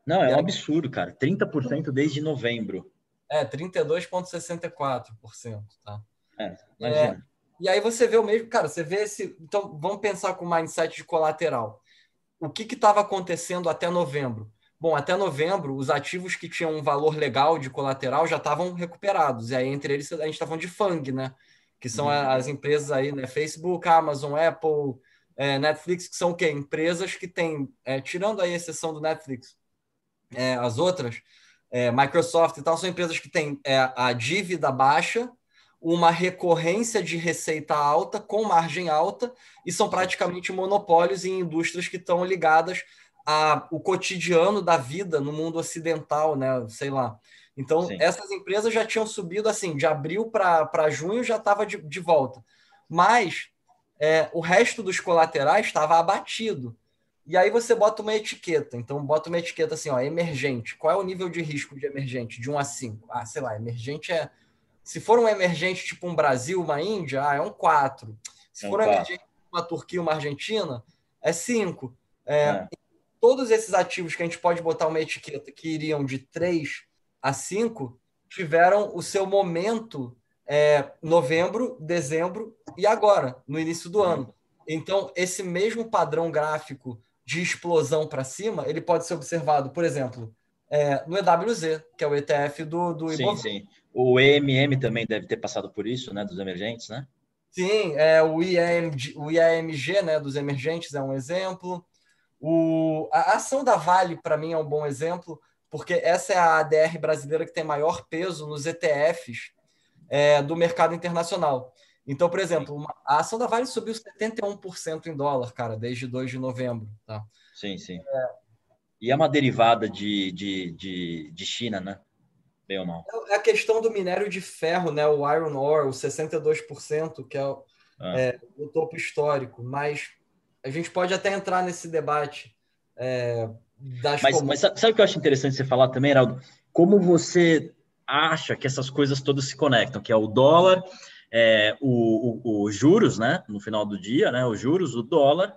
Não, é e um absurdo, cara. 30% desde novembro. É, 32,64%, tá? É, imagina. É, e aí você vê o mesmo, cara, você vê esse. Então, vamos pensar com o mindset de colateral o que estava acontecendo até novembro? Bom, até novembro, os ativos que tinham um valor legal de colateral já estavam recuperados. E aí, entre eles, a gente falando de FANG, né? Que são uhum. as empresas aí, né? Facebook, Amazon, Apple, é, Netflix, que são o quê? Empresas que têm, é, tirando aí a exceção do Netflix, é, as outras, é, Microsoft e tal, são empresas que têm é, a dívida baixa, uma recorrência de receita alta com margem alta e são praticamente monopólios em indústrias que estão ligadas ao cotidiano da vida no mundo ocidental, né? Sei lá. Então, Sim. essas empresas já tinham subido assim, de abril para junho já estava de, de volta. Mas é, o resto dos colaterais estava abatido. E aí você bota uma etiqueta. Então, bota uma etiqueta assim, ó, emergente. Qual é o nível de risco de emergente? De 1 a 5. Ah, sei lá, emergente é. Se for um emergente tipo um Brasil, uma Índia, ah, é um 4. Se é um for um 4. emergente uma Turquia, uma Argentina, é 5. É, é. Todos esses ativos que a gente pode botar uma etiqueta que iriam de 3 a 5 tiveram o seu momento é, novembro, dezembro e agora, no início do ano. Então, esse mesmo padrão gráfico de explosão para cima, ele pode ser observado, por exemplo, é, no EWZ, que é o ETF do, do Sim, sim. O EMM também deve ter passado por isso, né, dos emergentes, né? Sim, é, o, IAMG, o IAMG, né, dos emergentes, é um exemplo. O, a ação da Vale, para mim, é um bom exemplo, porque essa é a ADR brasileira que tem maior peso nos ETFs é, do mercado internacional. Então, por exemplo, uma, a ação da Vale subiu 71% em dólar, cara, desde 2 de novembro. Tá? Sim, sim. É, e é uma derivada de, de, de, de China, né? Bem ou mal. É a questão do minério de ferro, né? O iron ore, o 62%, que é, ah. é o topo histórico. Mas a gente pode até entrar nesse debate. É, das mas, mas sabe o que eu acho interessante você falar também, Heraldo? Como você acha que essas coisas todas se conectam, que é o dólar, é, o, o, o, juros, né? No final do dia, né? Os juros, o dólar,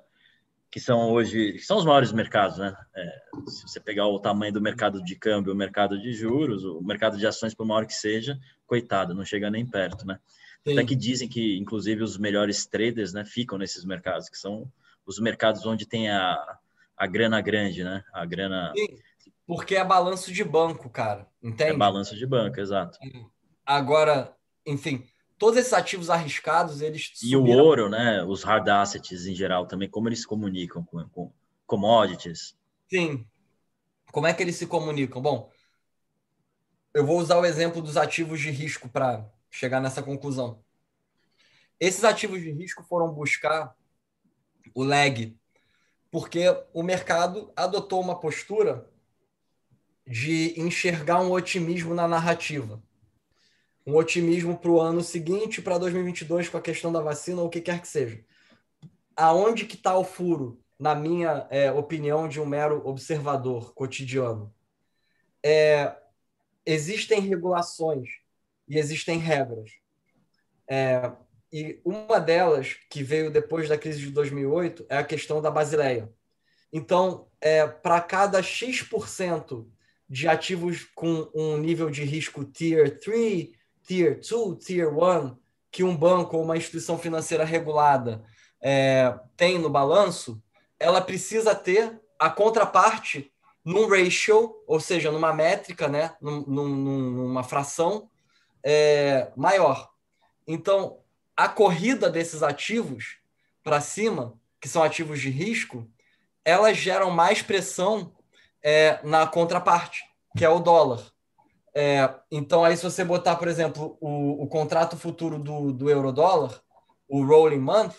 que são hoje, que são os maiores mercados, né? É, se você pegar o tamanho do mercado de câmbio, o mercado de juros, o mercado de ações, por maior que seja, coitado, não chega nem perto, né? Sim. Até que dizem que, inclusive, os melhores traders, né, ficam nesses mercados, que são os mercados onde tem a, a grana grande, né? A grana. Sim, porque é balanço de banco, cara. Entende? É balanço de banco, exato. Agora, enfim, todos esses ativos arriscados, eles. E subiram... o ouro, né? Os hard assets em geral também, como eles se comunicam com, com commodities. Sim. Como é que eles se comunicam? Bom, eu vou usar o exemplo dos ativos de risco para chegar nessa conclusão. Esses ativos de risco foram buscar o lag porque o mercado adotou uma postura de enxergar um otimismo na narrativa. Um otimismo para o ano seguinte, para 2022, com a questão da vacina, ou o que quer que seja. Aonde que está o furo, na minha é, opinião, de um mero observador cotidiano? É, existem regulações e existem regras. É, e uma delas, que veio depois da crise de 2008, é a questão da Basileia. Então, é, para cada X% de ativos com um nível de risco Tier 3, Tier 2, Tier 1, que um banco ou uma instituição financeira regulada é, tem no balanço, ela precisa ter a contraparte num ratio, ou seja, numa métrica, né, num, num, numa fração é, maior. Então, a corrida desses ativos para cima, que são ativos de risco, elas geram mais pressão é, na contraparte, que é o dólar. É, então, aí, se você botar, por exemplo, o, o contrato futuro do, do euro-dólar, o rolling month,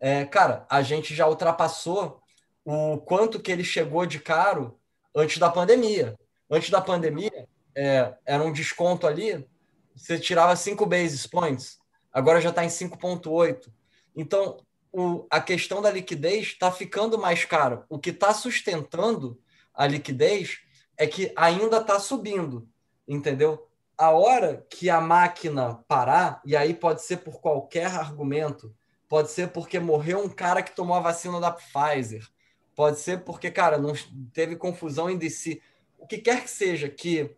é, cara, a gente já ultrapassou o quanto que ele chegou de caro antes da pandemia. Antes da pandemia, é, era um desconto ali, você tirava 5 basis points agora já está em 5,8. Então, o, a questão da liquidez está ficando mais caro. O que está sustentando a liquidez é que ainda está subindo, entendeu? A hora que a máquina parar, e aí pode ser por qualquer argumento, pode ser porque morreu um cara que tomou a vacina da Pfizer, pode ser porque, cara, não teve confusão em DC. O que quer que seja que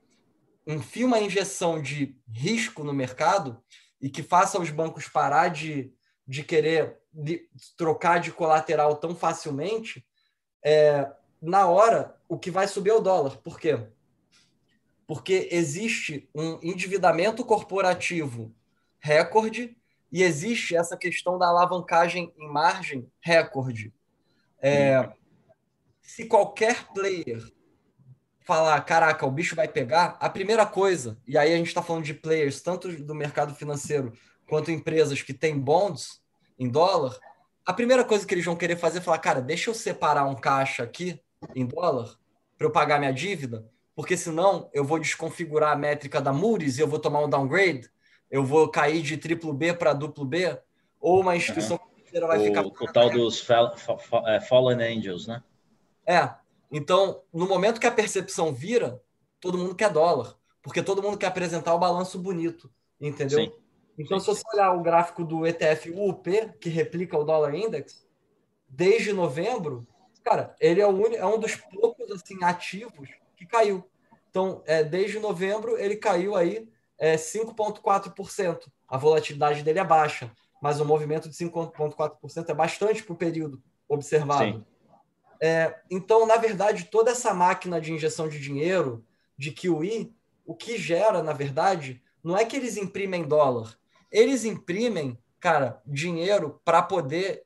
enfie uma injeção de risco no mercado, e que faça os bancos parar de, de querer de, trocar de colateral tão facilmente, é, na hora o que vai subir é o dólar. Por quê? Porque existe um endividamento corporativo recorde e existe essa questão da alavancagem em margem recorde. É, se qualquer player falar, caraca, o bicho vai pegar, a primeira coisa, e aí a gente está falando de players, tanto do mercado financeiro quanto empresas que têm bonds em dólar, a primeira coisa que eles vão querer fazer é falar, cara, deixa eu separar um caixa aqui em dólar para eu pagar minha dívida, porque senão eu vou desconfigurar a métrica da Moody's e eu vou tomar um downgrade, eu vou cair de triplo B para duplo B, ou uma instituição uhum. financeira vai o, ficar... O tal dos fall, fall, é, Fallen Angels, né? É, então, no momento que a percepção vira, todo mundo quer dólar, porque todo mundo quer apresentar o balanço bonito, entendeu? Sim. Então, se você olhar o gráfico do ETF UP, que replica o dólar index, desde novembro, cara, ele é, o é um dos poucos assim ativos que caiu. Então, é, desde novembro, ele caiu aí é, 5,4%. A volatilidade dele é baixa, mas o movimento de 5,4% é bastante para o período observado. Sim. É, então, na verdade, toda essa máquina de injeção de dinheiro, de QE, o que gera, na verdade, não é que eles imprimem dólar. Eles imprimem, cara, dinheiro para poder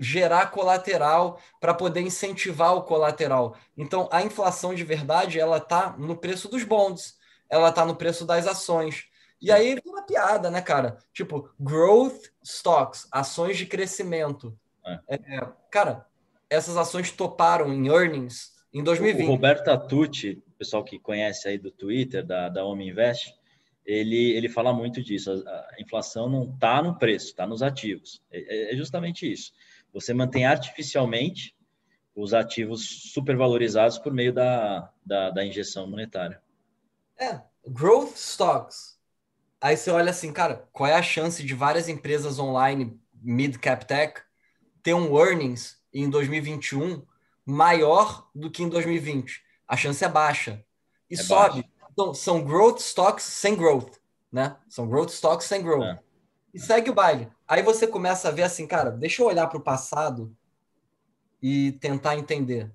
gerar colateral, para poder incentivar o colateral. Então, a inflação de verdade, ela tá no preço dos bonds, ela tá no preço das ações. E aí uma piada, né, cara? Tipo, growth stocks, ações de crescimento. É. É, cara, essas ações toparam em earnings em 2020. O Roberto Atucci, pessoal que conhece aí do Twitter, da, da Home Invest, ele, ele fala muito disso. A, a inflação não está no preço, está nos ativos. É, é, justamente isso. Você mantém artificialmente os ativos supervalorizados por meio da, da, da injeção monetária. É, growth stocks. Aí você olha assim, cara, qual é a chance de várias empresas online, mid-cap tech, ter um earnings em 2021 maior do que em 2020. A chance é baixa. E é sobe. Então, são growth stocks sem growth, né? São growth stocks sem growth. É. E segue o baile. Aí você começa a ver assim, cara, deixa eu olhar para o passado e tentar entender.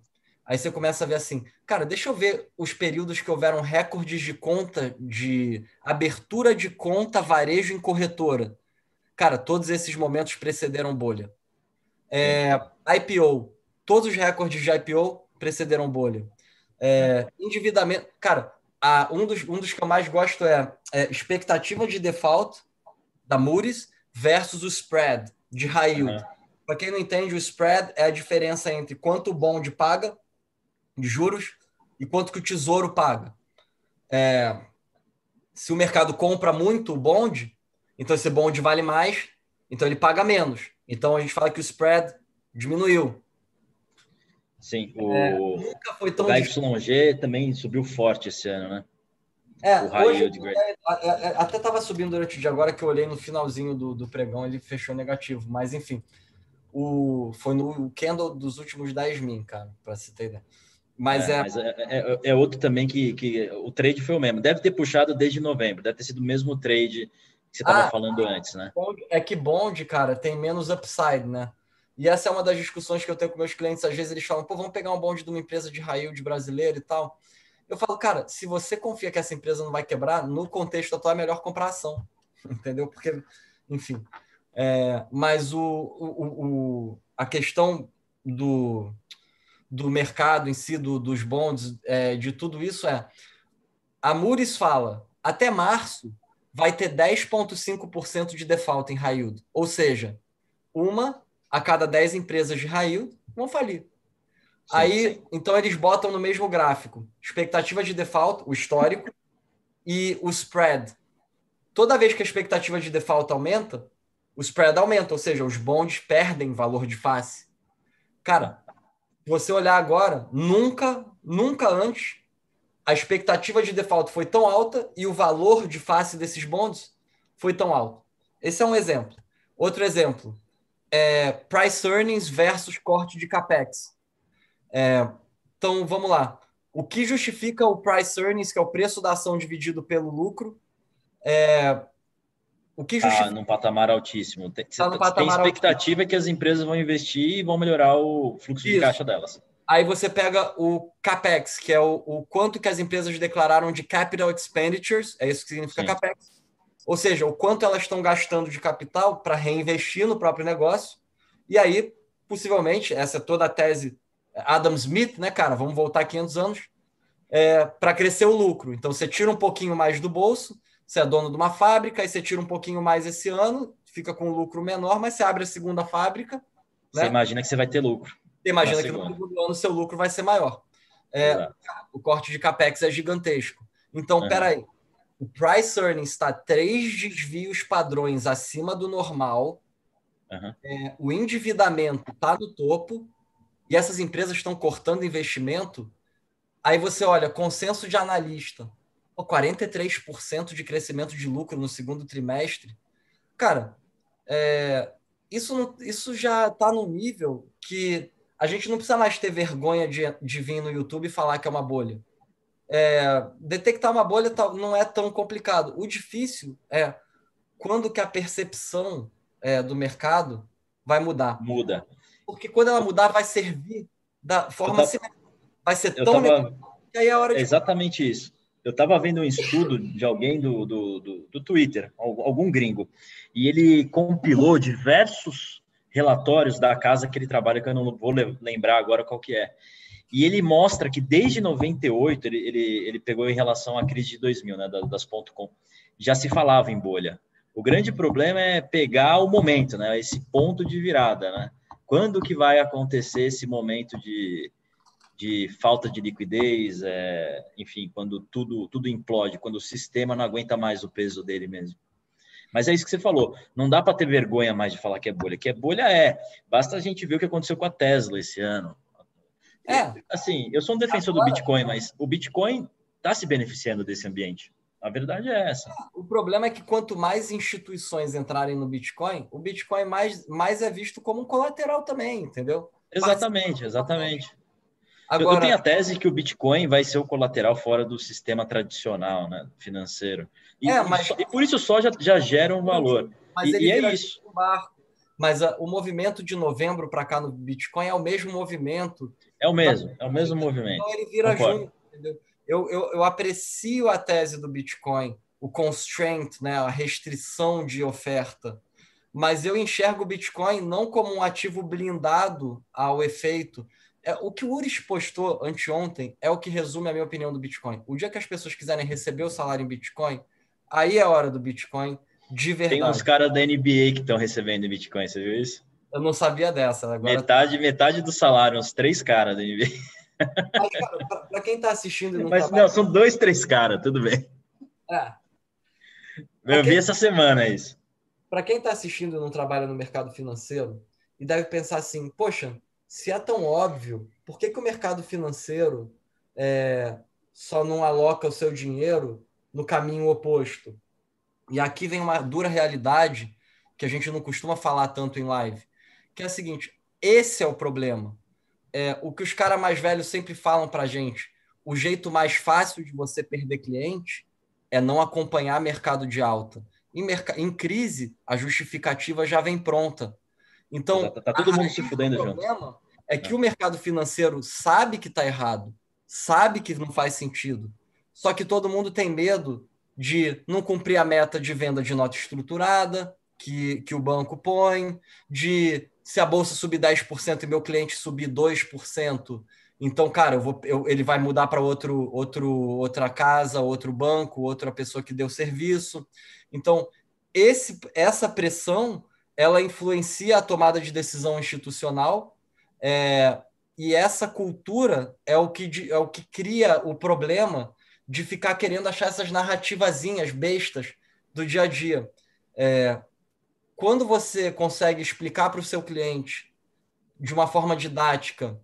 Aí você começa a ver assim, cara, deixa eu ver os períodos que houveram recordes de conta, de abertura de conta varejo em corretora. Cara, todos esses momentos precederam bolha. É, IPO, todos os recordes de IPO precederam bolha. É, endividamento, cara, a, um, dos, um dos que eu mais gosto é, é expectativa de default da Moody's versus o spread de high yield. Uhum. Para quem não entende, o spread é a diferença entre quanto o bond paga de juros e quanto que o tesouro paga. É, se o mercado compra muito o bond, então esse bond vale mais, então ele paga menos. Então a gente fala que o spread diminuiu. Sim, o é, nunca foi tão YG também subiu forte esse ano, né? É, o hoje, é, é, é, até estava subindo durante o dia agora que eu olhei no finalzinho do, do pregão, ele fechou negativo, mas enfim, o, foi no candle dos últimos 10 mil, cara, para se ter ideia. Mas, é, é... Mas é, é, outro também que, que o trade foi o mesmo. Deve ter puxado desde novembro, deve ter sido o mesmo trade que você estava ah, falando antes, né? É que bond, cara, tem menos upside, né? E essa é uma das discussões que eu tenho com meus clientes. Às vezes eles falam, pô, vamos pegar um bonde de uma empresa de raio de brasileiro e tal. Eu falo, cara, se você confia que essa empresa não vai quebrar, no contexto atual é melhor comprar ação. Entendeu? Porque, enfim. É, mas o, o, o, a questão do, do mercado em si, do, dos bonds, é, de tudo isso é. A Moody's fala, até março, vai ter 10,5% de default em high yield. Ou seja, uma a cada 10 empresas de high yield vão falir. Sim, Aí, sim. então, eles botam no mesmo gráfico expectativa de default, o histórico, e o spread. Toda vez que a expectativa de default aumenta, o spread aumenta, ou seja, os bonds perdem valor de face. Cara, você olhar agora, nunca, nunca antes a expectativa de default foi tão alta e o valor de face desses bonds foi tão alto. Esse é um exemplo. Outro exemplo é price earnings versus corte de capex. É, então, vamos lá. O que justifica o price earnings, que é o preço da ação dividido pelo lucro? É, o que justifica... Ah, num patamar altíssimo. Tem, tá patamar tem expectativa altíssimo. que as empresas vão investir e vão melhorar o fluxo Isso. de caixa delas. Aí você pega o CAPEX, que é o, o, quanto que as empresas declararam de capital expenditures, é isso que significa Sim. CAPEX. Ou seja, o quanto elas estão gastando de capital para reinvestir no próprio negócio. E aí, possivelmente, essa é toda a tese Adam Smith, né, cara? Vamos voltar 500 anos. é, para crescer o lucro. Então você tira um pouquinho mais do bolso, você é dono de uma fábrica, aí você tira um pouquinho mais esse ano, fica com um lucro menor, mas você abre a segunda fábrica. Você né? imagina que você vai ter lucro. Você imagina que no segundo ano seu lucro vai ser maior. É, o corte de capex é gigantesco. Então, uhum. peraí. O price earnings está três desvios padrões acima do normal. Uhum. É, o endividamento está no topo e essas empresas estão cortando investimento. Aí você olha, consenso de analista, 43% de crescimento de lucro no segundo trimestre. Cara, é, isso, isso já está no nível que a gente não precisa mais ter vergonha de, de vir no YouTube e falar que é uma bolha. É, detectar uma bolha não é tão complicado. O difícil é quando que a percepção é, do mercado vai mudar. Muda. Porque quando ela mudar, vai servir da forma tava, Vai ser tão tava, que aí é a hora de... exatamente isso. Eu estava vendo um estudo de alguém do, do, do, do Twitter, algum gringo, e ele compilou diversos relatórios da casa que ele trabalha, que eu não vou lembrar agora qual que é. E ele mostra que desde 98, ele, ele, ele pegou em relação à crise de 2000, né, das .com, já se falava em bolha. O grande problema é pegar o momento, né, esse ponto de virada, né? Quando que vai acontecer esse momento de, de falta de liquidez, é, enfim, quando tudo, tudo implode, quando o sistema não aguenta mais o peso dele mesmo. Mas é isso que você falou. Não dá para ter vergonha mais de falar que é bolha. Que é bolha é. Basta a gente ver o que aconteceu com a Tesla esse ano. É. Assim, eu sou um defensor Agora, do Bitcoin, mas o Bitcoin está se beneficiando desse ambiente. A verdade é essa. O problema é que quanto mais instituições entrarem no Bitcoin, o Bitcoin mais, mais é visto como um colateral também, entendeu? Exatamente, exatamente. Agora, eu tenho a tese que o Bitcoin vai ser o colateral fora do sistema tradicional né, financeiro. E, é, mas... e, por isso só já, já gera um valor. Mas e, e é isso. Mas a, o movimento de novembro para cá no Bitcoin é o mesmo movimento. É o mesmo, é o mesmo movimento. Então ele vira Concordo. junto, entendeu? Eu, eu, eu aprecio a tese do Bitcoin, o constraint, né, a restrição de oferta mas eu enxergo o Bitcoin não como um ativo blindado ao efeito, é, o que o Uris postou anteontem é o que resume a minha opinião do Bitcoin. O dia que as pessoas quiserem receber o salário em Bitcoin, aí é a hora do Bitcoin de verdade. Tem uns caras da NBA que estão recebendo Bitcoin, você viu isso? Eu não sabia dessa. Agora... Metade, metade do salário, uns três caras da NBA. Para quem está assistindo não Mas não, são dois, três caras, tudo bem. É. Eu quem... vi essa semana isso. Para quem está assistindo e não trabalha no mercado financeiro, e deve pensar assim, poxa, se é tão óbvio, por que, que o mercado financeiro é, só não aloca o seu dinheiro no caminho oposto? E aqui vem uma dura realidade que a gente não costuma falar tanto em live, que é a seguinte: esse é o problema. É, o que os caras mais velhos sempre falam para a gente, o jeito mais fácil de você perder cliente é não acompanhar mercado de alta. Em, em crise, a justificativa já vem pronta. Então, tá, tá todo mundo se fudendo junto é que o mercado financeiro sabe que está errado, sabe que não faz sentido, só que todo mundo tem medo de não cumprir a meta de venda de nota estruturada que, que o banco põe, de se a bolsa subir 10% e meu cliente subir 2%, então, cara, eu vou, eu, ele vai mudar para outro, outro, outra casa, outro banco, outra pessoa que deu serviço. Então, esse, essa pressão ela influencia a tomada de decisão institucional é, e essa cultura é o, que, é o que cria o problema de ficar querendo achar essas narrativazinhas bestas do dia a dia. É, quando você consegue explicar para o seu cliente de uma forma didática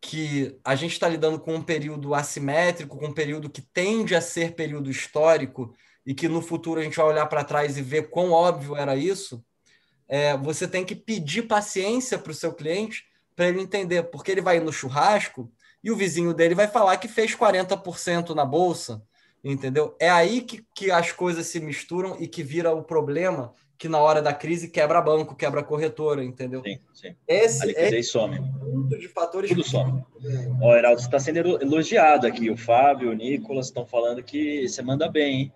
que a gente está lidando com um período assimétrico, com um período que tende a ser período histórico e que no futuro a gente vai olhar para trás e ver quão óbvio era isso, é, você tem que pedir paciência para o seu cliente para ele entender, porque ele vai no churrasco e o vizinho dele vai falar que fez 40% na bolsa, entendeu? É aí que, que as coisas se misturam e que vira o problema que na hora da crise quebra banco, quebra corretora, entendeu? Sim, sim. Esse, a liquidez some. de fatores Tudo some. Ó, Heraldo, você está sendo elogiado aqui. O Fábio, o Nicolas estão falando que você manda bem, hein?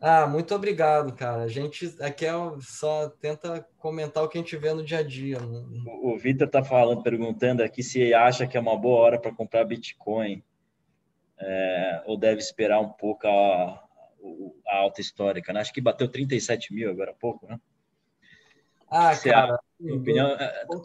Ah, muito obrigado, cara. A gente aqui é só tenta comentar o que a gente vê no dia a dia. O, o Vitor tá falando, perguntando aqui se acha que é uma boa hora para comprar Bitcoin. É, ou deve esperar um pouco a, a alta histórica, né? Acho que bateu 37 mil agora há pouco, né? Ah, Você cara, opinião,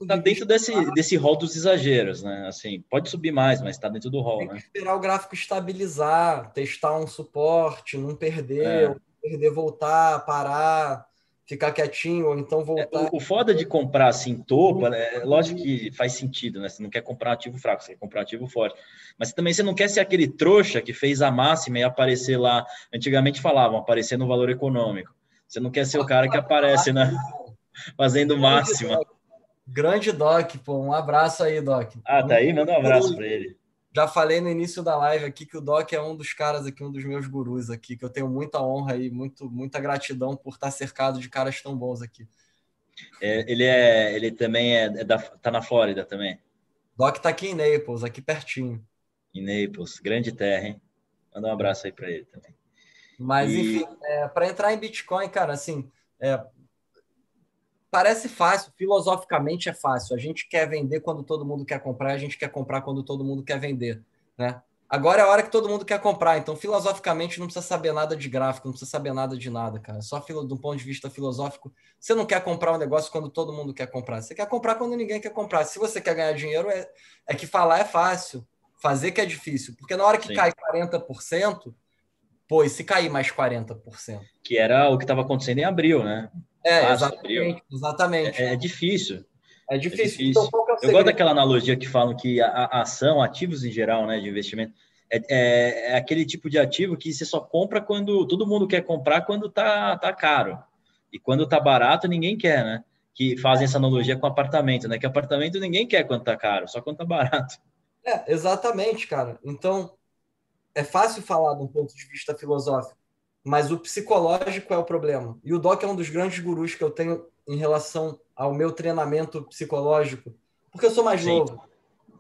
tá dentro desse, desse rol dos exageros, né? Assim, pode subir mais, mas está dentro do rol, Tem né? esperar o gráfico estabilizar, testar um suporte, não perder, é. perder, voltar, parar, ficar quietinho, ou então voltar. É, o, o, foda de comprar assim topa, né? É lógico que faz sentido, né? Você não quer comprar ativo fraco, você quer comprar ativo forte. Mas também você não quer ser aquele trouxa que fez a máxima e aparecer lá. Antigamente falavam, aparecer no valor econômico. Você não quer ser o cara que aparece na fazendo máxima. Grande Doc, pô, um abraço aí, Doc. Ah, tá aí? Manda um abraço para ele. Já falei no início da live aqui que o Doc é um dos caras aqui, um dos meus gurus aqui, que eu tenho muita honra e muito, muita gratidão por estar cercado de caras tão bons aqui. É, ele é, ele também é, é da, tá na Flórida também. Doc tá aqui em Naples, aqui pertinho. Em Naples, grande terra, hein? Manda um abraço aí para ele também. Mas e... enfim, é, para entrar em Bitcoin, cara, assim, é, parece fácil, filosoficamente é fácil. A gente quer vender quando todo mundo quer comprar, a gente quer comprar quando todo mundo quer vender, né? Agora é a hora que todo mundo quer comprar, então filosoficamente não precisa saber nada de gráfico, não precisa saber nada de nada, cara. Só do ponto de vista filosófico, você não quer comprar um negócio quando todo mundo quer comprar. Você quer comprar quando ninguém quer comprar. Se você quer ganhar dinheiro, é, é que falar é fácil, fazer que é difícil. Porque na hora que Sim. cai 40%, pô, e se cair mais 40%? Que era o que estava acontecendo em abril, né? É, exatamente. exatamente. É, é, difícil. É difícil. É difícil. Então, eu gosto daquela analogia que falam que a, a, ação, ativos em geral, né, de investimento, é, é, é, aquele tipo de ativo que você só compra quando todo mundo quer comprar quando tá, tá caro. E quando tá barato, ninguém quer, né? Que fazem essa analogia com apartamento, né? Que apartamento ninguém quer quando tá caro, só quando tá barato. É, exatamente, cara. Então, é fácil falar de um ponto de vista filosófico mas o psicológico é o problema. E o Doc é um dos grandes gurus que eu tenho em relação ao meu treinamento psicológico, porque eu sou mais sim. novo.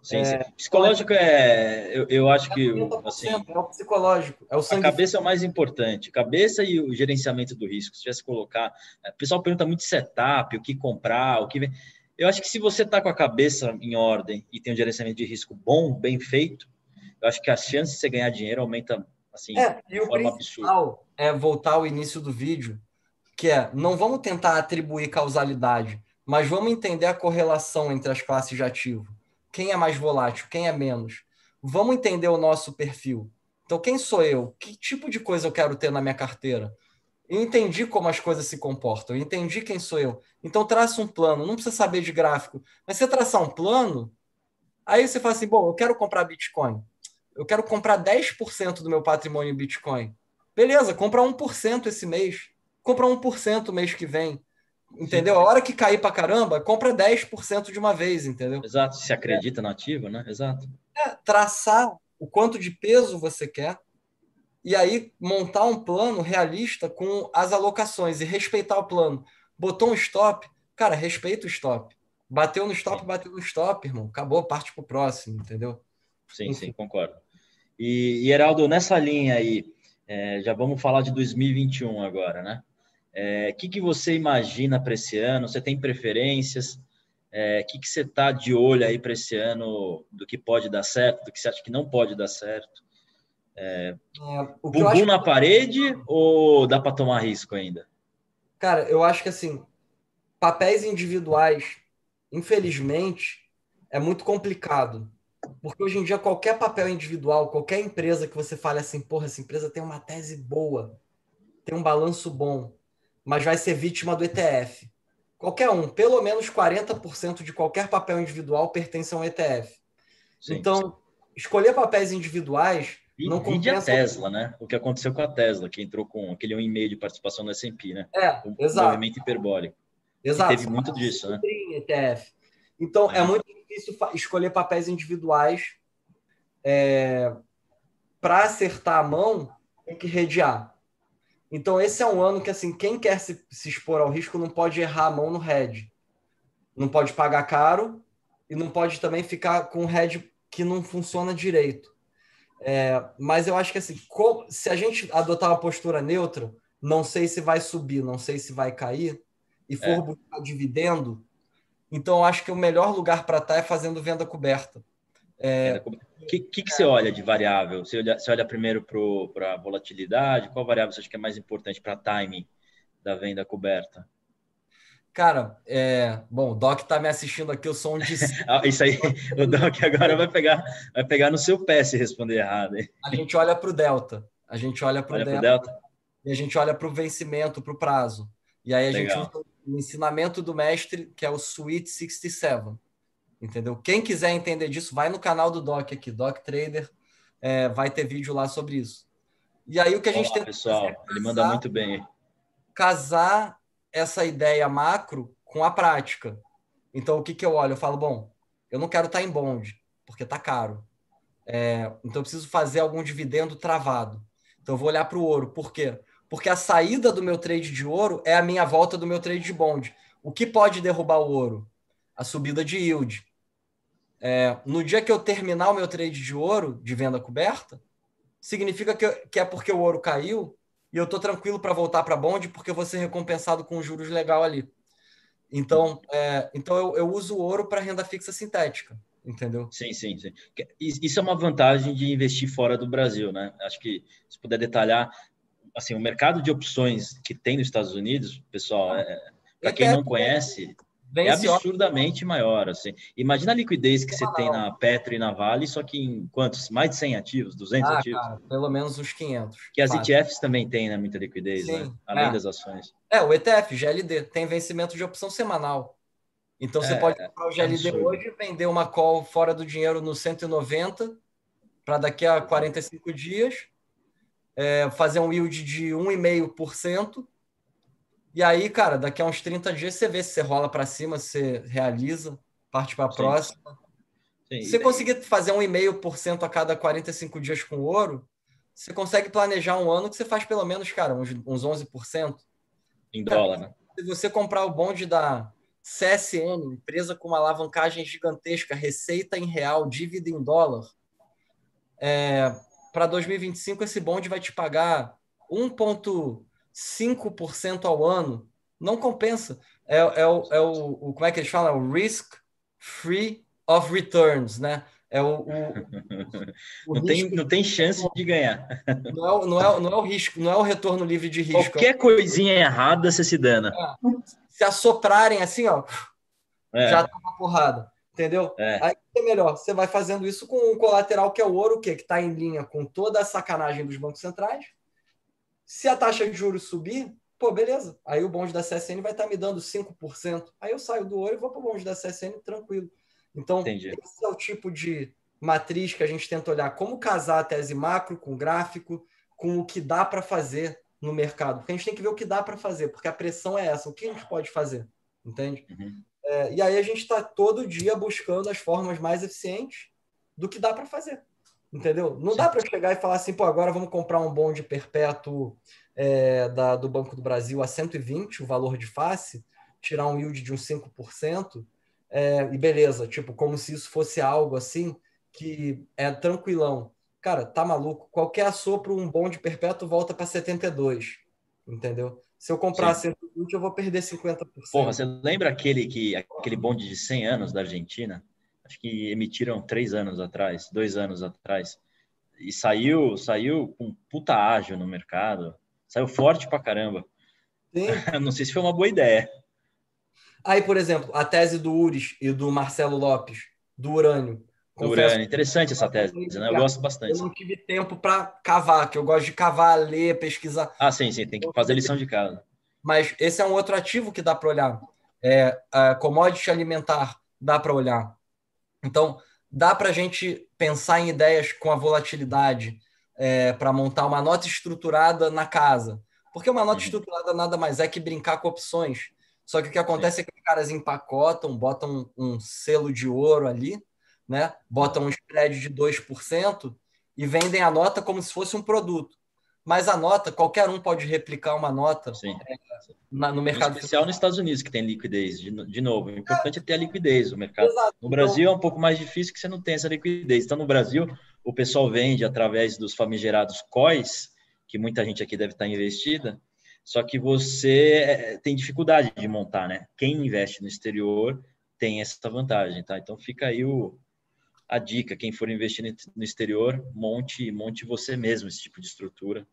Sim, é, sim. Psicológico é, eu, eu acho que assim, é o psicológico, é o sangue. A cabeça é o mais importante, cabeça e o gerenciamento do risco. Se tivesse colocar, é, o pessoal pergunta muito setup, o que comprar, o que eu acho que se você está com a cabeça em ordem e tem um gerenciamento de risco bom, bem feito, eu acho que a chance de você ganhar dinheiro aumenta assim, é, de forma absurda é voltar ao início do vídeo, que é não vamos tentar atribuir causalidade, mas vamos entender a correlação entre as classes de ativo. Quem é mais volátil, quem é menos. Vamos entender o nosso perfil. Então, quem sou eu? Que tipo de coisa eu quero ter na minha carteira? Eu entendi como as coisas se comportam, entendi quem sou eu. Então, traça um plano. Não precisa saber de gráfico, mas você traçar um plano, aí você fala assim: bom, eu quero comprar Bitcoin. Eu quero comprar 10% do meu patrimônio em Bitcoin. Beleza, compra 1% esse mês. Compra 1% o mês que vem. Entendeu? Sim. A hora que cair para caramba, compra 10% de uma vez, entendeu? Exato, se acredita é. no ativo, né? Exato. É, traçar o quanto de peso você quer e aí montar um plano realista com as alocações e respeitar o plano. Botou um stop, cara, respeita o stop. Bateu no stop, sim. bateu no stop, irmão. Acabou, parte pro próximo, entendeu? Sim, Enfim. sim, concordo. E, e Heraldo, nessa linha aí, é, já vamos falar de 2021 agora, né? O é, que, que você imagina para esse ano? Você tem preferências? O é, que, que você está de olho aí para esse ano do que pode dar certo, do que você acha que não pode dar certo? É, é bumbum acho... na parede ou dá para tomar risco ainda? Cara, eu acho que assim, papéis individuais, infelizmente, é muito complicado. Porque hoje em dia, qualquer papel individual, qualquer empresa que você fale assim, porra, essa empresa tem uma tese boa, tem um balanço bom, mas vai ser vítima do ETF. Qualquer um, pelo menos 40% de qualquer papel individual pertence a um ETF. Sim, então, sim. escolher papéis individuais e, não compensa... a Tesla, né? O que aconteceu com a Tesla, que entrou com aquele 1,5 de participação no S&P, né? É, o exato. movimento hiperbólico. Exato. teve muito disso, né? ETF. Então, é, é muito difícil escolher papéis individuais. É, para acertar a mão, tem que redear. Então, esse é um ano que, assim, quem quer se, se expor ao risco não pode errar a mão no head. Não pode pagar caro e não pode também ficar com um head que não funciona direito. É, mas eu acho que, assim, se a gente adotar uma postura neutra, não sei se vai subir, não sei se vai cair, e for é. buscar dividendo, então, acho que o melhor lugar para estar tá é fazendo venda coberta. É... O que, que, que, você olha de variável? Você olha, você olha primeiro para a volatilidade? Qual variável você acha que é mais importante para timing da venda coberta? Cara, é... bom, o Doc tá me assistindo aqui, eu sou um ah, Isso aí, o Doc agora vai pegar, vai pegar no seu pé se responder errado. Hein? A gente olha para o Delta. A gente olha para o Delta, Delta, e a gente olha para o vencimento, para o prazo. E aí a Legal. gente usa o ensinamento do mestre, que é o Sweet 67. Entendeu? Quem quiser entender disso, vai no canal do Doc aqui, Doc Trader, é, vai ter vídeo lá sobre isso. E aí o que a gente tem pessoal, é ele manda muito bem. Casar essa ideia macro com a prática. Então o que, que eu olho? Eu falo, bom, eu não quero estar em bonde, porque está caro. É, então eu preciso fazer algum dividendo travado. Então eu vou olhar para o ouro. Por quê? Porque a saída do meu trade de ouro é a minha volta do meu trade de bonde. O que pode derrubar o ouro? A subida de yield. É, no dia que eu terminar o meu trade de ouro, de venda coberta, significa que, que é porque o ouro caiu e eu estou tranquilo para voltar para bonde porque eu vou ser recompensado com juros legal ali. Então, é, então eu, eu uso o ouro para renda fixa sintética entendeu? Sim, sim, sim. Isso é uma vantagem de investir fora do Brasil, né? Acho que se puder detalhar, assim, o mercado de opções que tem nos Estados Unidos, pessoal, é, para quem não conhece, é absurdamente maior, assim. Imagina a liquidez que você tem na Petro e na Vale, só que em quantos? Mais de 100 ativos, 200 ah, ativos? Cara, pelo menos uns 500. Que as fácil. ETFs também têm, né, muita liquidez, né? Né? Além é. das ações. É, o ETF, GLD, tem vencimento de opção semanal. Então você é, pode comprar o GLD é hoje, vender uma call fora do dinheiro no 190 para daqui a 45 dias é, fazer um yield de 1,5%. E aí, cara, daqui a uns 30 dias você vê se você rola para cima, se você realiza, parte para a próxima. Sim. Se você conseguir fazer 1,5% a cada 45 dias com ouro, você consegue planejar um ano que você faz pelo menos, cara, uns, uns 11%. Em dólar, né? Se você comprar o bonde da CSN, empresa com uma alavancagem gigantesca, receita em real, dívida em dólar, é, para 2025 esse bonde vai te pagar 1,5% ao ano. Não compensa. É, é, o, é o, como é que eles falam? É o risk free of returns, né? É o, o, o não, tem, não tem chance de ganhar. Não é, não, é, não é o risco, não é o retorno livre de risco. Qualquer coisinha errada você se dana. É. Se assoprarem assim, ó, é. já tá uma porrada. Entendeu? É. Aí é melhor. Você vai fazendo isso com o colateral, que é o ouro, que está em linha com toda a sacanagem dos bancos centrais. Se a taxa de juros subir, pô, beleza. Aí o bonde da CSN vai estar tá me dando 5%. Aí eu saio do ouro e vou para o bonde da CSN tranquilo. Então, Entendi. esse é o tipo de matriz que a gente tenta olhar como casar a tese macro com gráfico, com o que dá para fazer no mercado. Porque a gente tem que ver o que dá para fazer, porque a pressão é essa. O que a gente pode fazer? Entende? Uhum. É, e aí a gente está todo dia buscando as formas mais eficientes do que dá para fazer. Entendeu? Não dá para chegar e falar assim, pô, agora vamos comprar um bonde perpétuo é, da, do Banco do Brasil a 120, o valor de face, tirar um yield de uns 5%, é, e beleza, tipo, como se isso fosse algo assim que é tranquilão. Cara, tá maluco? Qualquer assopro, um bonde perpétuo volta para 72, entendeu? Se eu comprar Sim. 120, eu vou perder 50%. Porra, você lembra aquele, que, aquele bonde de 100 anos da Argentina? Acho que emitiram três anos atrás, dois anos atrás. E saiu, saiu com puta ágil no mercado. Saiu forte pra caramba. Não sei se foi uma boa ideia. Aí, por exemplo, a tese do Uris e do Marcelo Lopes, do urânio. Urânio. Interessante essa tese, né? Eu gosto bastante. Eu não tive tempo para cavar, que eu gosto de cavar, ler, pesquisar. Ah, sim, sim, tem que fazer lição de casa. Mas esse é um outro ativo que dá para olhar. É, a commodity alimentar dá para olhar. Então, dá para a gente pensar em ideias com a volatilidade é, para montar uma nota estruturada na casa. Porque uma nota uhum. estruturada nada mais é que brincar com opções. Só que o que acontece Sim. é que os caras empacotam, botam um, um selo de ouro ali, né? botam um spread de 2% e vendem a nota como se fosse um produto. Mas a nota, qualquer um pode replicar uma nota Sim. É, na, no mercado. Em especial nos Estados Unidos, que tem liquidez. De, de novo, o importante é ter a liquidez. O mercado. Exato. No Brasil é um pouco mais difícil que você não tem essa liquidez. Então, no Brasil, o pessoal vende através dos famigerados COIs, que muita gente aqui deve estar investida, só que você é, tem dificuldade de montar, né? Quem investe no exterior tem essa vantagem, tá? Então fica aí o, a dica, quem for investir no exterior, monte, monte você mesmo esse tipo de estrutura,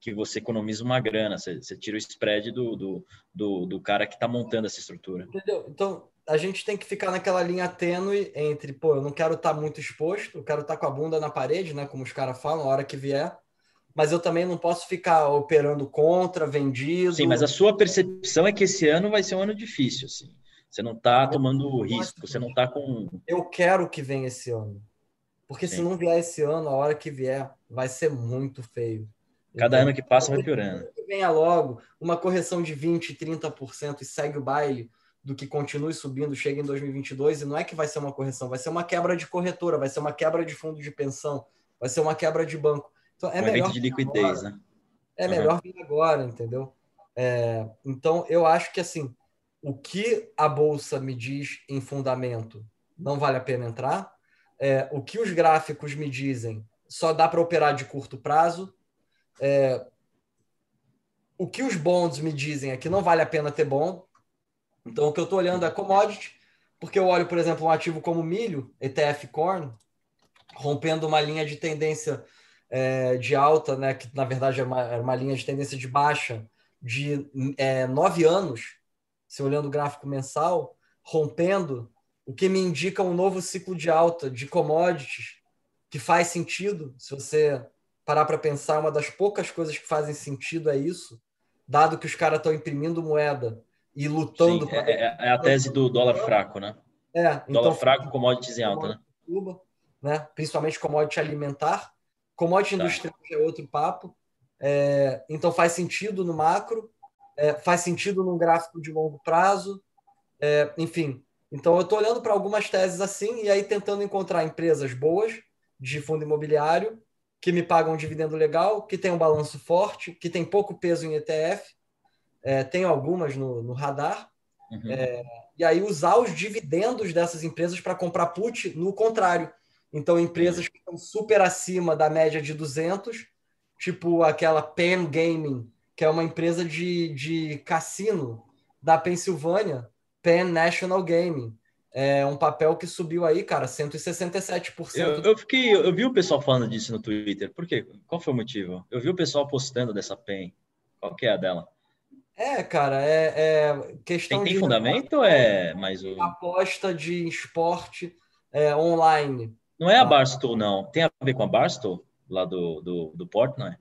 que você economiza uma grana, você, você tira o spread do, do, do, do cara que está montando essa estrutura. Entendeu? Então, a gente tem que ficar naquela linha tênue entre, pô, eu não quero estar tá muito exposto, eu quero estar tá com a bunda na parede, né, como os caras falam, a hora que vier, mas eu também não posso ficar operando contra, vendido. Sim, mas a sua percepção é que esse ano vai ser um ano difícil, assim. Você não está tomando risco, você não está com. Eu quero que venha esse ano. Porque Sim. se não vier esse ano, a hora que vier, vai ser muito feio. Cada então, ano que passa vai piorando. Que venha logo uma correção de 20%, 30% e segue o baile do que continue subindo, chega em 2022, e não é que vai ser uma correção, vai ser uma quebra de corretora, vai ser uma quebra de fundo de pensão, vai ser uma quebra de banco. Então, é um melhor de liquidez, agora. né? É melhor vir agora, entendeu? É, então, eu acho que assim, o que a bolsa me diz em fundamento não vale a pena entrar. É, o que os gráficos me dizem só dá para operar de curto prazo. É, o que os bonds me dizem é que não vale a pena ter bom. Então, o que eu estou olhando é commodity, porque eu olho, por exemplo, um ativo como milho, ETF Corn, rompendo uma linha de tendência é, de alta, né, que na verdade é uma, é uma linha de tendência de baixa de é, nove anos, se olhando o gráfico mensal, rompendo, o que me indica um novo ciclo de alta de commodities, que faz sentido, se você parar para pensar, uma das poucas coisas que fazem sentido é isso, dado que os caras estão imprimindo moeda e lutando. Sim, é, é, é, a tese do dólar fraco, né? É, dólar então, fraco, commodities em alta, né? Cuba, né? Principalmente commodity alimentar. Commodity tá. industrial é outro papo. É, então faz sentido no macro é, faz sentido num gráfico de longo prazo, é, enfim. Então, eu estou olhando para algumas teses assim e aí tentando encontrar empresas boas de fundo imobiliário que me pagam um dividendo legal, que tem um balanço forte, que tem pouco peso em ETF, é, tenho algumas no, no radar, uhum. é, e aí usar os dividendos dessas empresas para comprar put no contrário. Então, empresas que estão super acima da média de 200, tipo aquela Pen Gaming, que é uma empresa de, de cassino da Pensilvânia, Penn National Gaming. É um papel que subiu aí, cara, 167%. Eu, eu fiquei, eu vi o pessoal falando disso no Twitter. Por quê? Qual foi o motivo? Eu vi o pessoal postando dessa PEN. Qual que é a dela? É, cara, é, é questão tem, tem de fundamento ou é mais o aposta de esporte é, online? Não é a Barstool, não. Tem a ver com a Barstool lá do do, do Port, não é?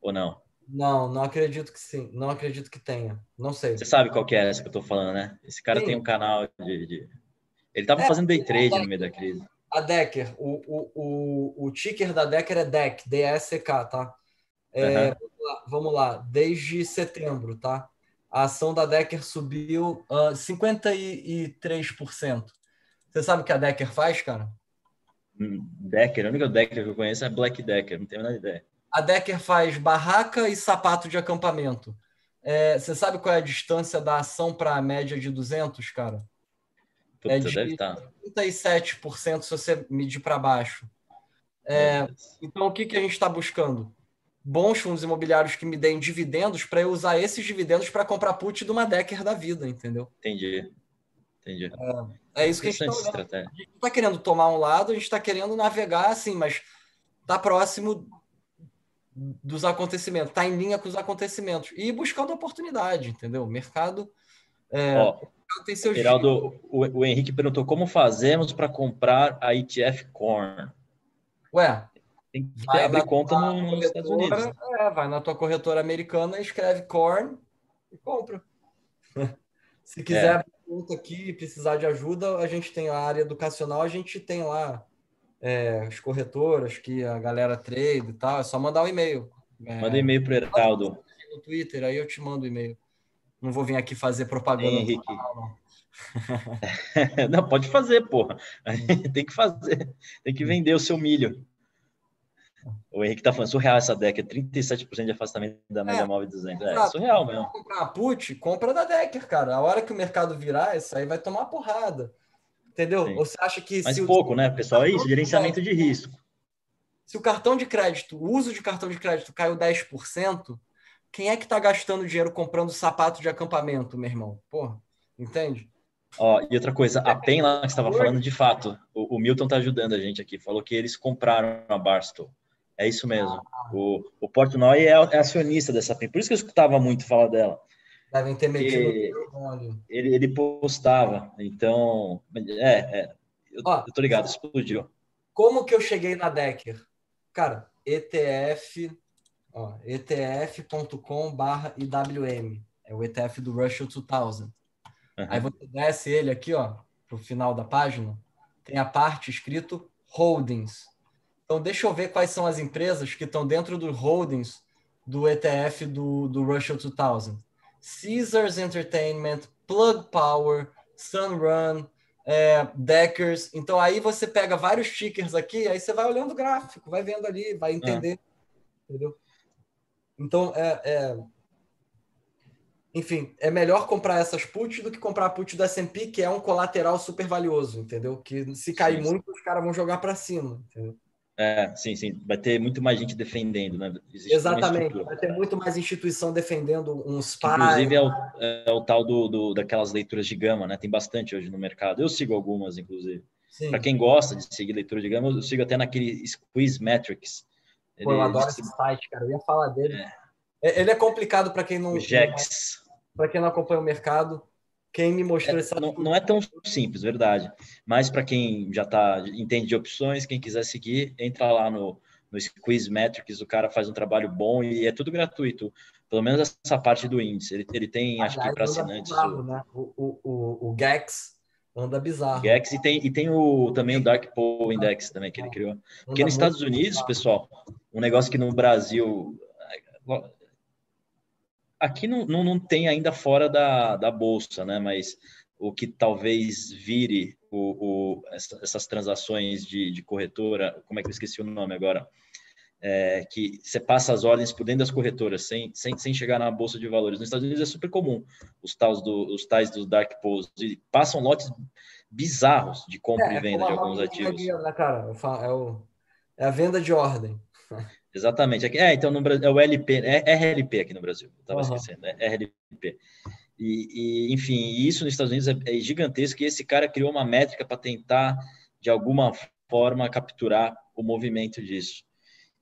Ou não? Não, não acredito que sim. Não acredito que tenha. Não sei. Você sabe qual que é essa que eu tô falando, né? Esse cara sim. tem um canal de. de... Ele tava é, fazendo day trade no meio da crise. A Decker, o, o, o, o ticker da Decker é DEC, D-E-C-K, tá? É, uhum. vamos, lá, vamos, lá, desde setembro, tá? A ação da Decker subiu uh, 53%. Você sabe o que a Decker faz, cara? Hum, Decker, a única Decker que eu conheço é Black Decker, não tenho nada ideia. A Decker faz barraca e sapato de acampamento. É, você sabe qual é a distância da ação para a média de 200, cara? Puta, é de deve estar. 37% se você medir para baixo. É, então, o que, que a gente está buscando? Bons fundos imobiliários que me deem dividendos para eu usar esses dividendos para comprar put de uma Decker da vida, entendeu? Entendi. Entendi. É, é isso que a gente está A gente está querendo tomar um lado, a gente está querendo navegar assim, mas está próximo dos acontecimentos, está em linha com os acontecimentos e buscando oportunidade, entendeu? O mercado, é, Ó, tem seus. Geraldo, o, o, Henrique perguntou como fazemos para comprar a ETF Corn. Ué, tem que vai abrir conta no, nos Estados Unidos. É, vai na tua corretora americana, escreve Corn e compra. Se quiser é. abrir conta aqui, precisar de ajuda, a gente tem a área educacional, a gente tem lá é, as corretoras que a galera trade e tal, é só mandar um e-mail. É, Manda um e-mail para o Heraldo. No Twitter, aí eu te mando o e-mail. Não vou vir aqui fazer propaganda. Henrique. Canal, não. não, pode fazer, porra. Tem que fazer. Tem que vender o seu milho. O Henrique tá falando, surreal essa deck, é 37% de afastamento da média é, móvel 200. É, é surreal mesmo. Comprar uma put, compra da Decker, cara. A hora que o mercado virar, isso aí vai tomar porrada. Entendeu? Sim. Você acha que. Mas pouco, o... né, pessoal? É isso, gerenciamento de risco. Se o cartão de crédito, o uso de cartão de crédito caiu 10%, quem é que está gastando dinheiro comprando sapato de acampamento, meu irmão? Porra, entende? Ó, e outra coisa, a PEN lá que estava falando, de fato, o, o Milton está ajudando a gente aqui, falou que eles compraram a Barstow. É isso mesmo. Ah. O, o Portnoy é, é, acionista dessa PEN, por isso que eu escutava muito falar dela. Devem ter metido ele, ele postava, então, é, é eu, Ó, eu tô ligado, explodiu. Como que eu cheguei na Decker? Cara, ETF, ó, etf.com/iwm, é o ETF do Russell 2000. Uhum. Aí você desce ele aqui, ó, para o final da página, tem a parte escrito Holdings. Então, deixa eu ver quais são as empresas que estão dentro do Holdings do ETF do, do Russell 2000. Caesars Entertainment, Plug Power, Sunrun, é, Deckers. Então, aí você pega vários tickers aqui, aí você vai olhando o gráfico, vai vendo ali, vai entender. É. Entendeu? Então, é, é enfim, é melhor comprar essas puts do que comprar a put do S&P, que é um colateral super valioso, entendeu? Que se cair muito, os caras vão jogar para cima, entendeu? É, sim, sim. Vai ter muito mais gente defendendo, né? Existe Exatamente. Vai ter muito mais instituição defendendo uns pais. Inclusive é o, é o tal do, do, daquelas leituras de gama, né? Tem bastante hoje no mercado. Eu sigo algumas, inclusive. Para quem gosta de seguir leitura de gama, eu sigo até naquele Squeeze Metrics. Pô, eu adoro esse site, cara. Eu ia falar dele. É. é ele é complicado para quem não. O Jex para quem não acompanha o mercado, quem me mostrou é, essa. Não, não, é tão simples, verdade. Mas para quem já tá, entende de opções, quem quiser seguir, entra lá no, no Squeeze Metrics, o cara faz um trabalho bom e é tudo gratuito. Pelo menos essa parte do índice. Ele, ele tem, acho que para assinantes. Bizarro, o... Né? o, o, o, o GEX anda bizarro. GEX e tem, e tem o, também o Dark Pool Index também que ele criou. Porque nos Estados Unidos, pessoal, um negócio que no Brasil aqui não, não, não tem ainda fora da, da bolsa, né? Mas o que talvez vire o, o essa, essas transações de, de, corretora, como é que eu esqueci o nome agora? É, que você passa as ordens por dentro das corretoras, sem, sem, sem chegar na bolsa de valores. Nos Estados Unidos é super comum os tais, do, os tais dos dark pools, e passam lotes bizarros de compra é, e venda de alguns ativos. Né, cara? É, o, é a venda de ordem. Exatamente. É, então no Brasil é o LP, é RLP aqui no Brasil. Estava uhum. esquecendo, é RLP. E, e, enfim, isso nos Estados Unidos é, é gigantesco. E esse cara criou uma métrica para tentar, de alguma forma, capturar o movimento disso.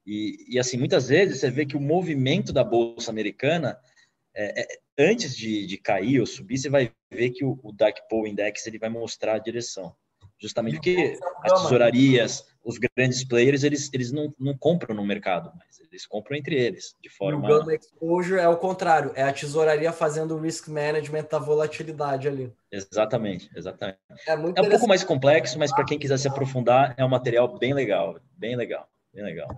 E, e, assim, muitas vezes você vê que o movimento da bolsa americana, é, é, antes de, de, cair ou subir, você vai ver que o, o Dark Pool Index ele vai mostrar a direção. Justamente porque as tesourarias, os grandes players, eles, eles não, não compram no mercado, mas eles compram entre eles, de forma... O Gamma Exposure é o contrário, é a tesouraria fazendo o risk management da volatilidade ali. Exatamente, exatamente. É, é um pouco mais complexo, mas para quem quiser se aprofundar, é um material bem legal, bem legal, bem legal.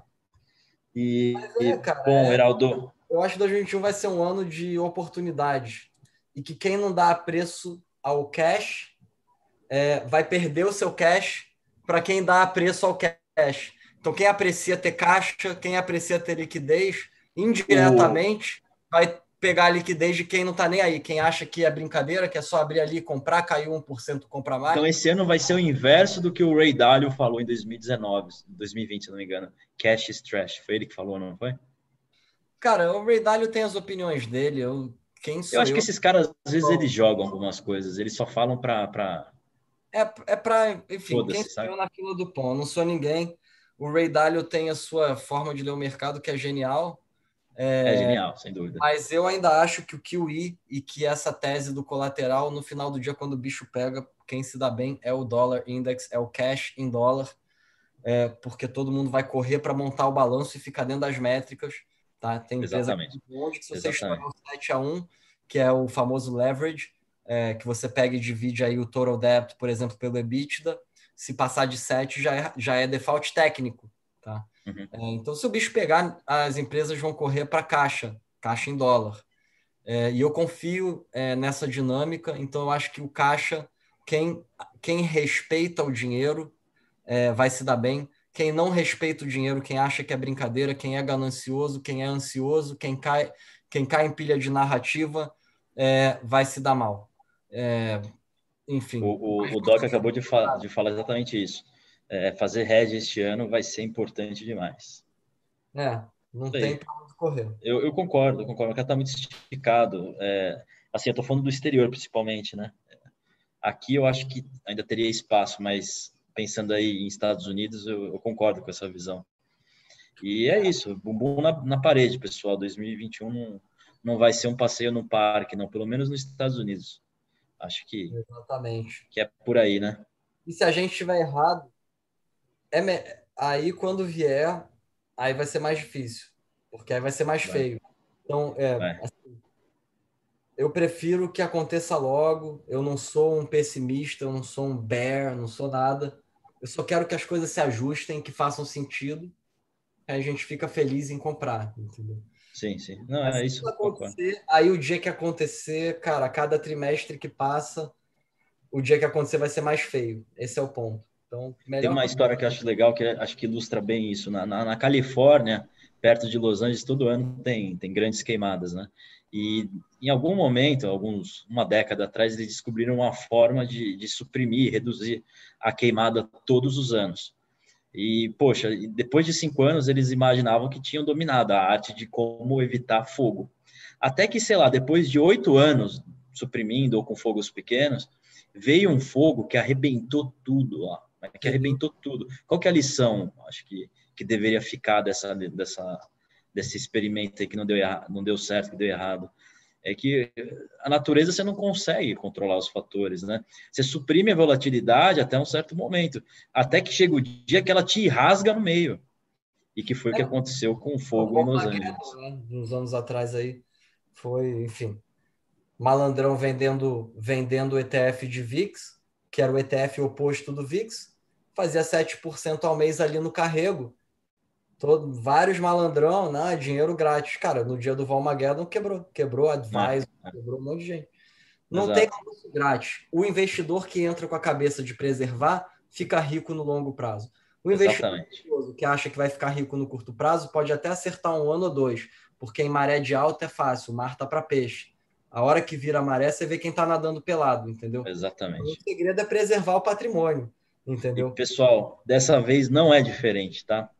E, é, cara, bom, é, Heraldo... Eu acho que 2021 vai ser um ano de oportunidades e que quem não dá preço ao cash é, vai perder o seu cash para quem dá preço ao cash. Então, quem aprecia ter caixa, quem aprecia ter liquidez, indiretamente vai pegar a liquidez de quem não está nem aí. Quem acha que é brincadeira, que é só abrir ali e comprar, caiu 1%, comprar mais. Então, esse ano vai ser o inverso do que o Ray Dalio falou em 2019, 2020, se não me engano. Cash is trash. Foi ele que falou, não foi? Cara, o Ray Dalio tem as opiniões dele. Eu, quem eu acho eu? que esses caras, às vezes, eles jogam algumas coisas. Eles só falam para é, é para, enfim, quem saiu na fila do pão. Eu não sou ninguém. O Ray Dalio tem a sua forma de ler o mercado que é genial. É, é genial, sem dúvida. Mas eu ainda acho que o QE e que essa tese do colateral, no final do dia, quando o bicho pega, quem se dá bem é o dólar index, é o cash em dólar, é, porque todo mundo vai correr para montar o balanço e ficar dentro das métricas. Tá? Tem empresa Exatamente. que se você estourar o 7 a 1, que é o famoso leverage, é, que você pega e divide aí o total debt, por exemplo, pelo EBITDA, se passar de 7 já é, já é default técnico, tá? Uhum. É, então, se o bicho pegar, as empresas vão correr para caixa, caixa em dólar. É, e eu confio é, nessa dinâmica, então eu acho que o caixa, quem, quem respeita o dinheiro é, vai se dar bem. Quem não respeita o dinheiro, quem acha que é brincadeira, quem é ganancioso, quem é ansioso, quem cai, quem cai em pilha de narrativa, é, vai se dar mal. É, enfim. O, o, o Doc acabou de, fa de falar exatamente isso. É, fazer hedge este ano vai ser importante demais. É, não Sei. tem para onde correr. Eu, eu, concordo, eu concordo. O cara está muito esticado. É, assim, eu estou falando do exterior, principalmente, né? Aqui eu acho que ainda teria espaço, mas pensando aí em Estados Unidos, eu, eu concordo com essa visão. E é isso, bumbum na, na parede, pessoal. 2021 não, não vai ser um passeio no parque, não, pelo menos nos Estados Unidos. Acho que, Exatamente. que é por aí, né? E se a gente estiver errado, é me... aí quando vier, aí vai ser mais difícil, porque aí vai ser mais vai. feio. Então, é, assim, eu prefiro que aconteça logo. Eu não sou um pessimista, eu não sou um bear, não sou nada. Eu só quero que as coisas se ajustem, que façam sentido. Aí a gente fica feliz em comprar, entendeu? Sim, sim. Não, é isso. aí o dia que acontecer, cara, cada trimestre que passa, o dia que acontecer vai ser mais feio. Esse é o ponto. Então, Tem uma história que eu acho legal, que acho que ilustra bem isso. Na, na, na, Califórnia, perto de Los Angeles, todo ano tem, tem grandes queimadas, né? E em algum momento, alguns uma década atrás, eles descobriram uma forma de, de suprimir, reduzir a queimada todos os anos. E, poxa, depois de cinco anos, eles imaginavam que tinham dominado a arte de como evitar fogo. Até que, sei lá, depois de oito anos suprimindo ou com fogos pequenos, veio um fogo que arrebentou tudo lá, que arrebentou tudo. Qual que é a lição, acho que, que deveria ficar dessa, dessa, desse experimento aí que não deu, não deu certo, que deu errado? É que a natureza você não consegue controlar os fatores, né? Você suprime a volatilidade até um certo momento, até que chega o dia que ela te rasga no meio. E que foi o que é. aconteceu com o fogo em Los Angeles. Né? Uns anos atrás aí foi, enfim, malandrão vendendo vendendo o ETF de VIX, que era o ETF oposto do VIX, fazia 7% ao mês ali no carrego todo, vários malandrão, né? Dinheiro grátis. Cara, no dia do Valmageddon quebrou. Quebrou Advisor, ah, quebrou um monte de gente. Não Exato. tem curso grátis. O investidor que entra com a cabeça de preservar fica rico no longo prazo. O investidor que acha que vai ficar rico no curto prazo pode até acertar um ano ou dois, porque em maré de alta é fácil, o mar tá para peixe. A hora que vira maré, você vê quem tá nadando pelado, entendeu? Exatamente. o segredo é preservar o patrimônio, entendeu? E, pessoal, dessa vez não é diferente, tá?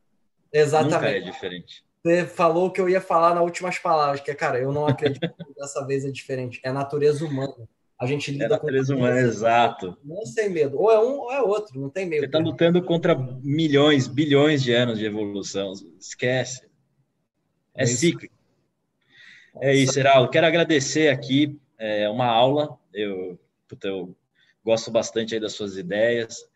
Exatamente. Nunca é diferente. Você falou o que eu ia falar nas últimas palavras, que é, cara, eu não acredito que dessa vez é diferente. É natureza humana. A gente lida é natureza com humana, exato. Não sem medo. Ou é um ou é outro, não tem medo. Você está lutando contra milhões, bilhões de anos de evolução. Esquece. É, é cíclico. É isso, Heraldo. Quero agradecer aqui. É uma aula. Eu, puta, eu gosto bastante aí das suas ideias.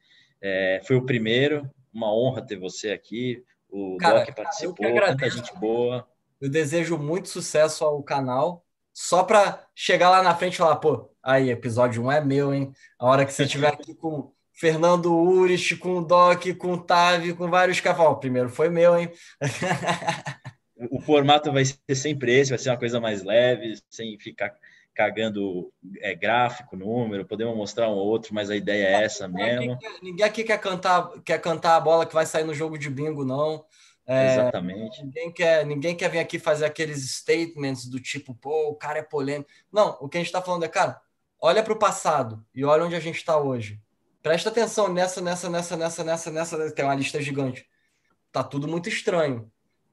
É, foi o primeiro. Uma honra ter você aqui o Cara, Doc participou, tanta gente boa. Eu desejo muito sucesso ao canal, só para chegar lá na frente e falar, pô, aí, episódio 1 é meu, hein? A hora que você estiver aqui com Fernando Urich, com o Doc, com o Tavi, com vários caras, o primeiro foi meu, hein? o formato vai ser sempre esse, vai ser uma coisa mais leve, sem ficar cagando é, gráfico, número, podemos mostrar um outro, mas a ideia é essa mesmo. Ninguém aqui quer cantar, quer cantar a bola que vai sair no jogo de bingo, não. É, Exatamente. Ninguém quer, ninguém quer vir aqui fazer aqueles statements do tipo, pô, o cara é polêmico. Não, o que a gente está falando é, cara, olha para o passado e olha onde a gente está hoje. Presta atenção nessa, nessa, nessa, nessa, nessa, nessa, tem uma lista gigante. Tá tudo muito estranho.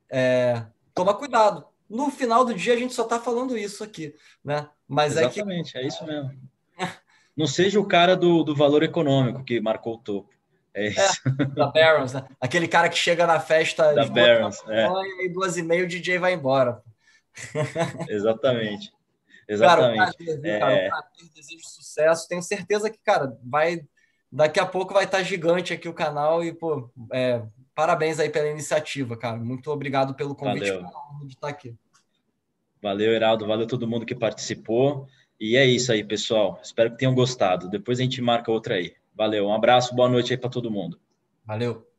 É, toma cuidado. No final do dia a gente só está falando isso aqui, né? Mas Exatamente, é, que... é isso mesmo. Não seja o cara do, do valor econômico que marcou o topo. É, é isso. É, da Barons, né? Aquele cara que chega na festa da Barons, é. e duas e meia o DJ vai embora. Exatamente. Exatamente. Cara, é... cara, desejo sucesso. Tenho certeza que, cara, vai daqui a pouco vai estar gigante aqui o canal e, pô, é, parabéns aí pela iniciativa, cara. Muito obrigado pelo convite Valeu. de estar aqui. Valeu, Heraldo. Valeu todo mundo que participou. E é isso aí, pessoal. Espero que tenham gostado. Depois a gente marca outra aí. Valeu, um abraço, boa noite aí para todo mundo. Valeu.